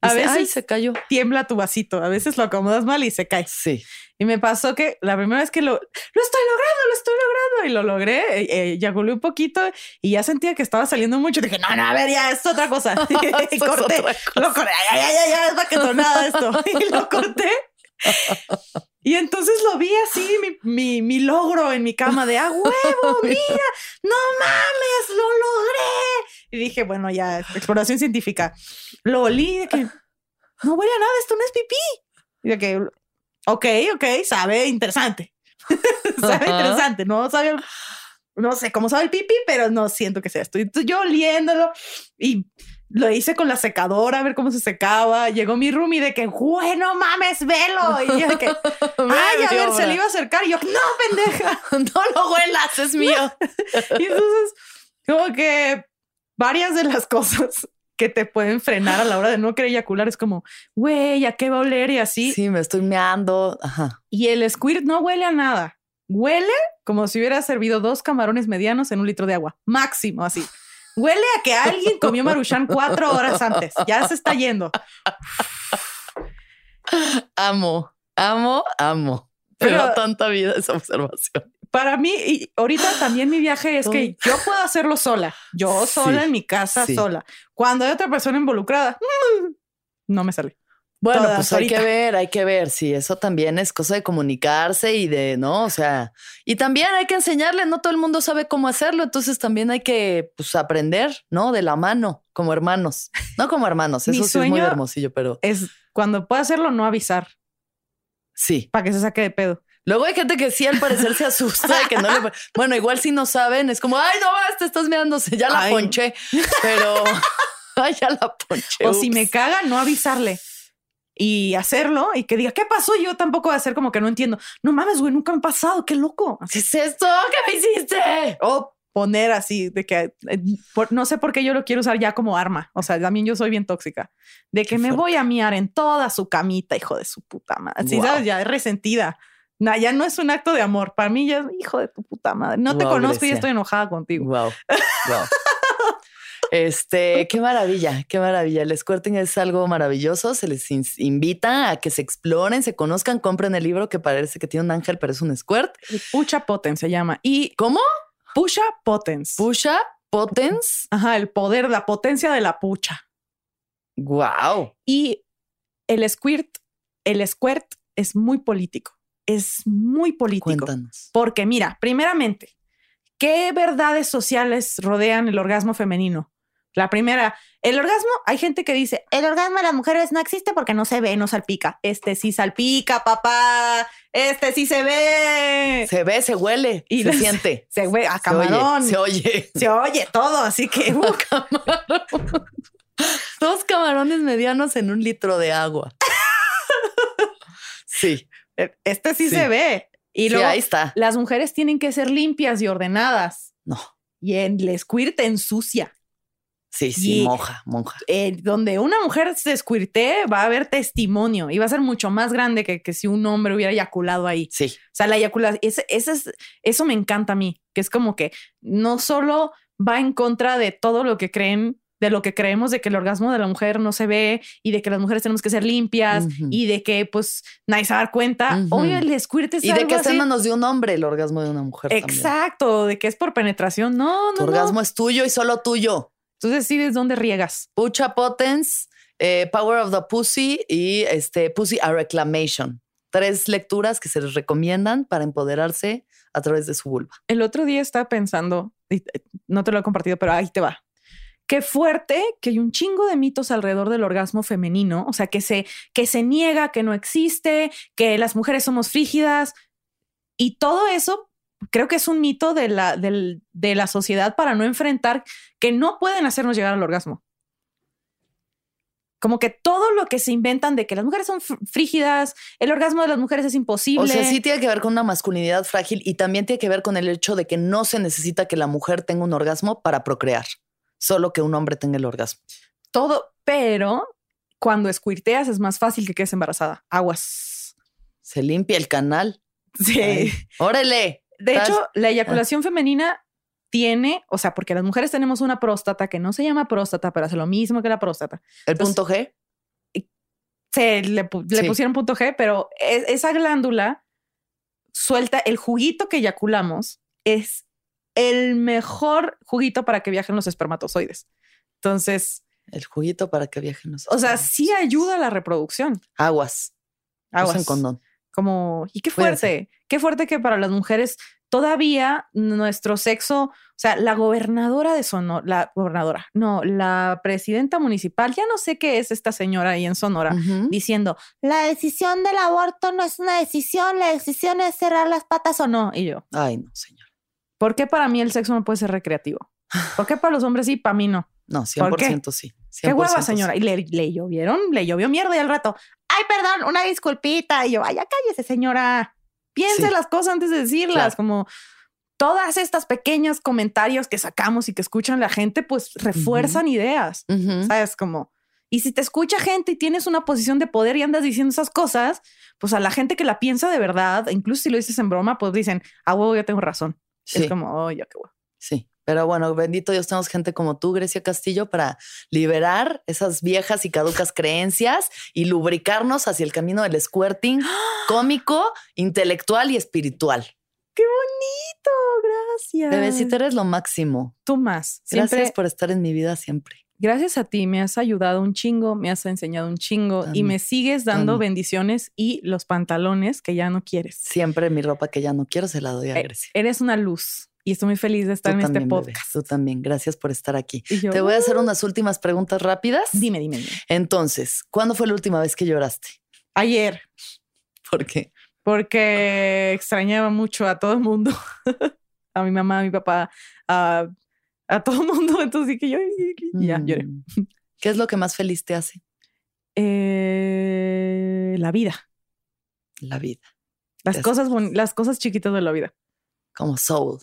A veces se cayó. Tiembla tu vasito. A veces lo acomodas mal y se cae. Sí. Y me pasó que la primera vez que lo, lo estoy logrando, lo estoy logrando y lo logré, eh, ya un poquito y ya sentía que estaba saliendo mucho. Dije, no, no, a ver, ya es otra cosa. [laughs] y corté, lo corté, ya, ya, ya, ya, es baquetonada esto. [laughs] y lo corté. [laughs] Y entonces lo vi así, mi, mi, mi, logro en mi cama de, ah, huevo, [laughs] mira, no mames, lo logré. Y dije, bueno, ya, exploración científica. Lo olí de que no huele a nada, esto no es pipí. Y de que, ok, ok, sabe interesante. [laughs] sabe interesante, no sabe, no sé cómo sabe el pipí, pero no siento que sea esto. Entonces yo oliéndolo y lo hice con la secadora a ver cómo se secaba. Llegó mi roomie de que, bueno, mames, velo. Y yo que, [laughs] ay, a ver, se le iba a acercar. Y yo, no, pendeja, [laughs] no lo huelas, es mío. [laughs] y entonces, como que varias de las cosas que te pueden frenar a la hora de no querer eyacular es como, güey, ¿a qué va a oler? Y así. Sí, me estoy meando. Ajá. Y el squirt no huele a nada. Huele como si hubiera servido dos camarones medianos en un litro de agua. Máximo, así. Huele a que alguien comió [laughs] maruchan cuatro horas antes. Ya se está yendo. Amo, amo, amo. Pero, tanta vida esa observación. Para mí, y ahorita también mi viaje es que yo puedo hacerlo sola. Yo sola en mi casa, sola. Cuando hay otra persona involucrada, no me sale. Bueno, pues hay que ver, hay que ver. Sí, eso también es cosa de comunicarse y de, ¿no? O sea, y también hay que enseñarle, no todo el mundo sabe cómo hacerlo, entonces también hay que, pues, aprender, ¿no? De la mano, como hermanos. No como hermanos, eso sí es muy hermosillo, pero... Es cuando pueda hacerlo, no avisar. Sí. Para que se saque de pedo. Luego hay gente que sí al parecer se asusta y que no le... [laughs] Bueno, igual si no saben, es como, ay, no vas, te estás mirándose, ya la ponché, pero... [laughs] ay, ya la ponché. O si me caga, no avisarle y hacerlo y que diga, ¿qué pasó? Yo tampoco voy a hacer como que no entiendo. No mames, güey, nunca me ha pasado, qué loco. ¿Qué es esto? ¿Qué me hiciste? O poner así de que eh, no sé por qué yo lo quiero usar ya como arma. O sea, también yo soy bien tóxica. De que me voy a miar en toda su camita, hijo de su puta madre. Así, ¿sabes? Ya es resentida. ya no es un acto de amor. Para mí ya es hijo de tu puta madre. No te conozco y estoy enojada contigo. Wow. Wow. [laughs] Este, qué [laughs] maravilla, qué maravilla. El squirting es algo maravilloso. Se les invita a que se exploren, se conozcan, compren el libro que parece que tiene un ángel, pero es un squirt. Pucha Potens se llama. ¿Y cómo? Pusha Potens. Pusha Potens. Ajá, el poder, la potencia de la pucha. Wow. Y el squirt, el squirt es muy político. Es muy político. Cuéntanos. Porque mira, primeramente, ¿qué verdades sociales rodean el orgasmo femenino? La primera, el orgasmo, hay gente que dice, el orgasmo de las mujeres no existe porque no se ve, no salpica. Este sí salpica, papá. Este sí se ve. Se ve, se huele y se siente. [laughs] Se ve a camarón. Se oye. Se oye, todo, así que... [laughs] Uh. camarón. Dos camarones medianos en un litro de agua. [laughs] sí. E, este sí, se ve. Y luego, ahí está. Las mujeres tienen que ser limpias y ordenadas. No. Y en el squirt ensucia. Sí, sí, monja, monja. Eh, donde una mujer se escuirte, va a haber testimonio y va a ser mucho más grande que, que si un hombre hubiera eyaculado ahí. Sí. O sea, la eyaculación, ese, ese es, eso me encanta a mí, que es como que no solo va en contra de todo lo que creen de lo que creemos de que el orgasmo de la mujer no se ve y de que las mujeres tenemos que ser limpias y de que pues nadie se va a dar cuenta. Obvio, el squirt es Y de que está en manos de un hombre el orgasmo de una mujer. Exacto, de que es por penetración. No, no. Tu orgasmo es tuyo y solo tuyo. Tú decides dónde riegas. Pucha Potence, eh, Power of the Pussy y este Pussy a Reclamation. Tres lecturas que se les recomiendan para empoderarse a través de su vulva. El otro día estaba pensando, y eh, no te lo he compartido, pero ahí te va. Qué fuerte que hay un chingo de mitos alrededor del orgasmo femenino, o sea, que se, que se niega, que no existe, que las mujeres somos frígidas y todo eso creo que es un mito de la, de la sociedad para no enfrentar que no pueden hacernos llegar al orgasmo. Como que todo lo que se inventan de que las mujeres son frígidas, el orgasmo de las mujeres es imposible. O sea, sí tiene que ver con una masculinidad frágil y también tiene que ver con el hecho de que no se necesita que la mujer tenga un orgasmo para procrear, solo que un hombre tenga el orgasmo. Todo, pero cuando escuirteas es más fácil que quedes embarazada. Aguas. Se limpia el canal. Sí. órale. De hecho, la eyaculación femenina tiene, o sea, porque las mujeres tenemos una próstata que no se llama próstata, pero hace lo mismo que la próstata. ¿El punto G? Se le, pusieron punto G, pero e, esa glándula suelta el juguito que eyaculamos, es el mejor juguito para que viajen los espermatozoides. Entonces. El juguito para que viajen los. O sea, sí ayuda a la reproducción. Aguas. Aguas. en condón. Como, y qué fuerte, qué fuerte que para las mujeres todavía nuestro sexo, o sea, la gobernadora de Sonora, la gobernadora, no, la presidenta municipal, ya no sé qué es esta señora ahí en Sonora, diciendo, la decisión del aborto no es una decisión, la decisión es cerrar las patas o no. Y yo, ay, no, señor. ¿Por qué para mí el sexo no puede ser recreativo? ¿Por qué para los hombres sí, para mí no? No, 100% sí. qué hueva, señora. Y le, le, llovieron, le llovió mierda y al rato, ay, perdón, una disculpita. Y yo, vaya, cállese, señora. Piense las cosas antes de decirlas, como todas estas pequeños comentarios que sacamos y que escuchan la gente, pues refuerzan ideas. ¿Sabes? Como, y si te escucha gente y tienes una posición de poder y andas diciendo esas cosas, pues a la gente que la piensa de verdad, incluso si lo dices en broma, pues dicen, ah, huevo, yo tengo razón. Es como, oh, ya qué huevo. Sí. Pero bueno, bendito Dios, tenemos gente como tú, Grecia Castillo, para liberar esas viejas y caducas creencias y lubricarnos hacia el camino del squirting [gasps] cómico, intelectual y espiritual. ¡Qué bonito! Gracias. Bebecita, eres lo máximo. Tú más. Gracias por estar en mi vida siempre. Gracias a ti me has ayudado un chingo, me has enseñado un chingo y me sigues dando bendiciones y los pantalones que ya no quieres. Siempre mi ropa que ya no quiero se la doy a eh, Grecia. Eres una luz y estoy muy feliz de estar en este podcast. tú también, gracias por estar aquí. Te voy a hacer uh". unas últimas preguntas rápidas. Dime, dime, dime. Entonces, ¿cuándo fue la última vez que lloraste? Ayer. ¿Por qué? Porque extrañaba mucho a todo el mundo, [laughs] a mi mamá, a mi papá, a, todo el mundo. [laughs] Entonces dije yo, ya, lloré. Mm. ¿Qué es lo que más feliz te hace? Eh, la vida. La vida. Las cosas, las cosas chiquitas de la vida. Como soul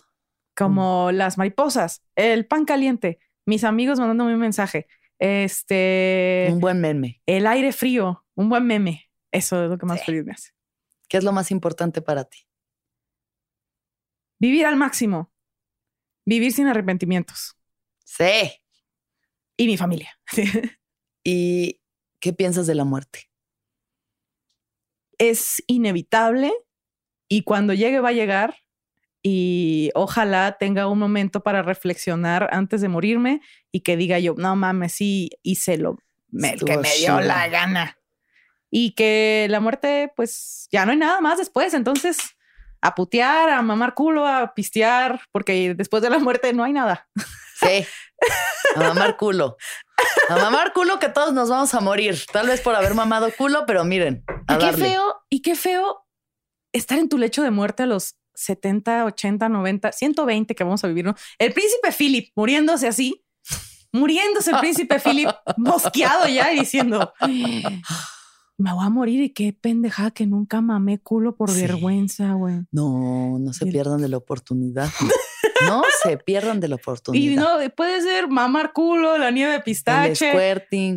como las mariposas, el pan caliente, mis amigos mandándome un mensaje, este... Un buen meme. El aire frío, un buen meme. Eso es lo que más feliz me hace. ¿Qué es lo más importante para ti? Vivir al máximo. Vivir sin arrepentimientos. Sí. Y mi familia. [laughs] ¿Y qué piensas de la muerte? Es inevitable y cuando llegue va a llegar y ojalá tenga un momento para reflexionar antes de morirme y que diga yo, no mames, sí hice lo que me dio la gana. Y que la muerte, pues ya no hay nada más después. Entonces, a putear, a mamar culo, a pistear, porque después de la muerte no hay nada. Sí. A mamar culo. A mamar culo que todos nos vamos a morir. Tal vez por haber mamado culo, pero miren. y qué feo, y qué feo estar en tu lecho de muerte a los 70, 80, 90, 120 que vamos a vivir. ¿no? El príncipe Philip muriéndose así, muriéndose el príncipe Philip, [laughs] mosqueado ya y diciendo me voy a morir y qué pendejada que nunca mamé culo por vergüenza, güey. No, no se pierdan de la oportunidad. No se pierdan de la oportunidad. [laughs] Y no, puede ser mamar culo, la nieve de pistache.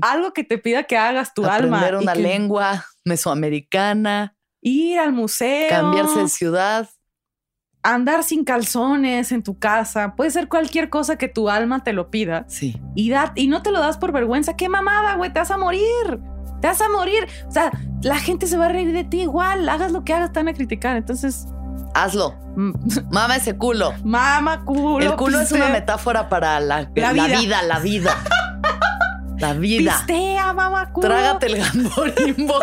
Algo que te pida que hagas tu alma. Aprender una lengua mesoamericana. Ir al museo. Cambiarse de ciudad. Andar sin calzones en tu casa. Puede ser cualquier cosa que tu alma te lo pida. Sí. Y, y no te lo das por vergüenza. ¡Qué mamada, güey! Te vas a morir te vas a morir. O sea, la gente se va a reír de ti igual, hagas lo que hagas, te van a criticar. Entonces, hazlo. Mm. Mama ese culo. Mama culo. El culo es una metáfora para la, la, vida. la vida. La vida. Pistea, mama culo. Trágate el gamborimbo.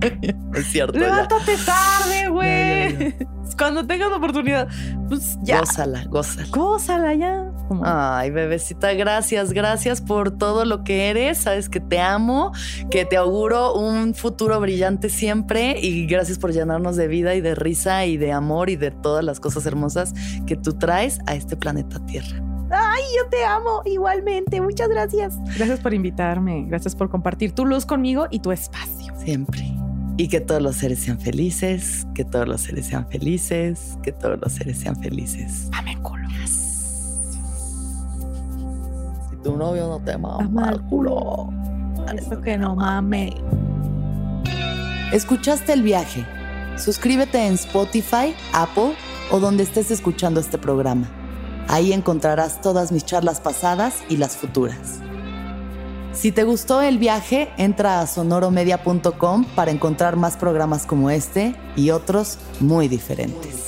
[laughs] es cierto. Levántate tarde, güey. Cuando tengas oportunidad, pues ya. Gózala, gózala. Gózala ya. Ay, bebecita, gracias, gracias por todo lo que eres. Sabes que te amo, que te auguro un futuro brillante siempre y gracias por llenarnos de vida y de risa y de amor y de todas las cosas hermosas que tú traes a este planeta Tierra. Ay, yo te amo igualmente. Muchas gracias. Gracias por invitarme. Gracias por compartir tu luz conmigo y tu espacio. Siempre. Y que todos los seres sean felices, que todos los seres sean felices, que todos los seres sean felices. Amén, culo tu novio no te mama el culo. Eso que no mame. ¿Escuchaste el viaje? Suscríbete en Spotify, Apple o donde estés escuchando este programa. Ahí encontrarás todas mis charlas pasadas y las futuras. Si te gustó el viaje, entra a sonoromedia.com para encontrar más programas como este y otros muy diferentes.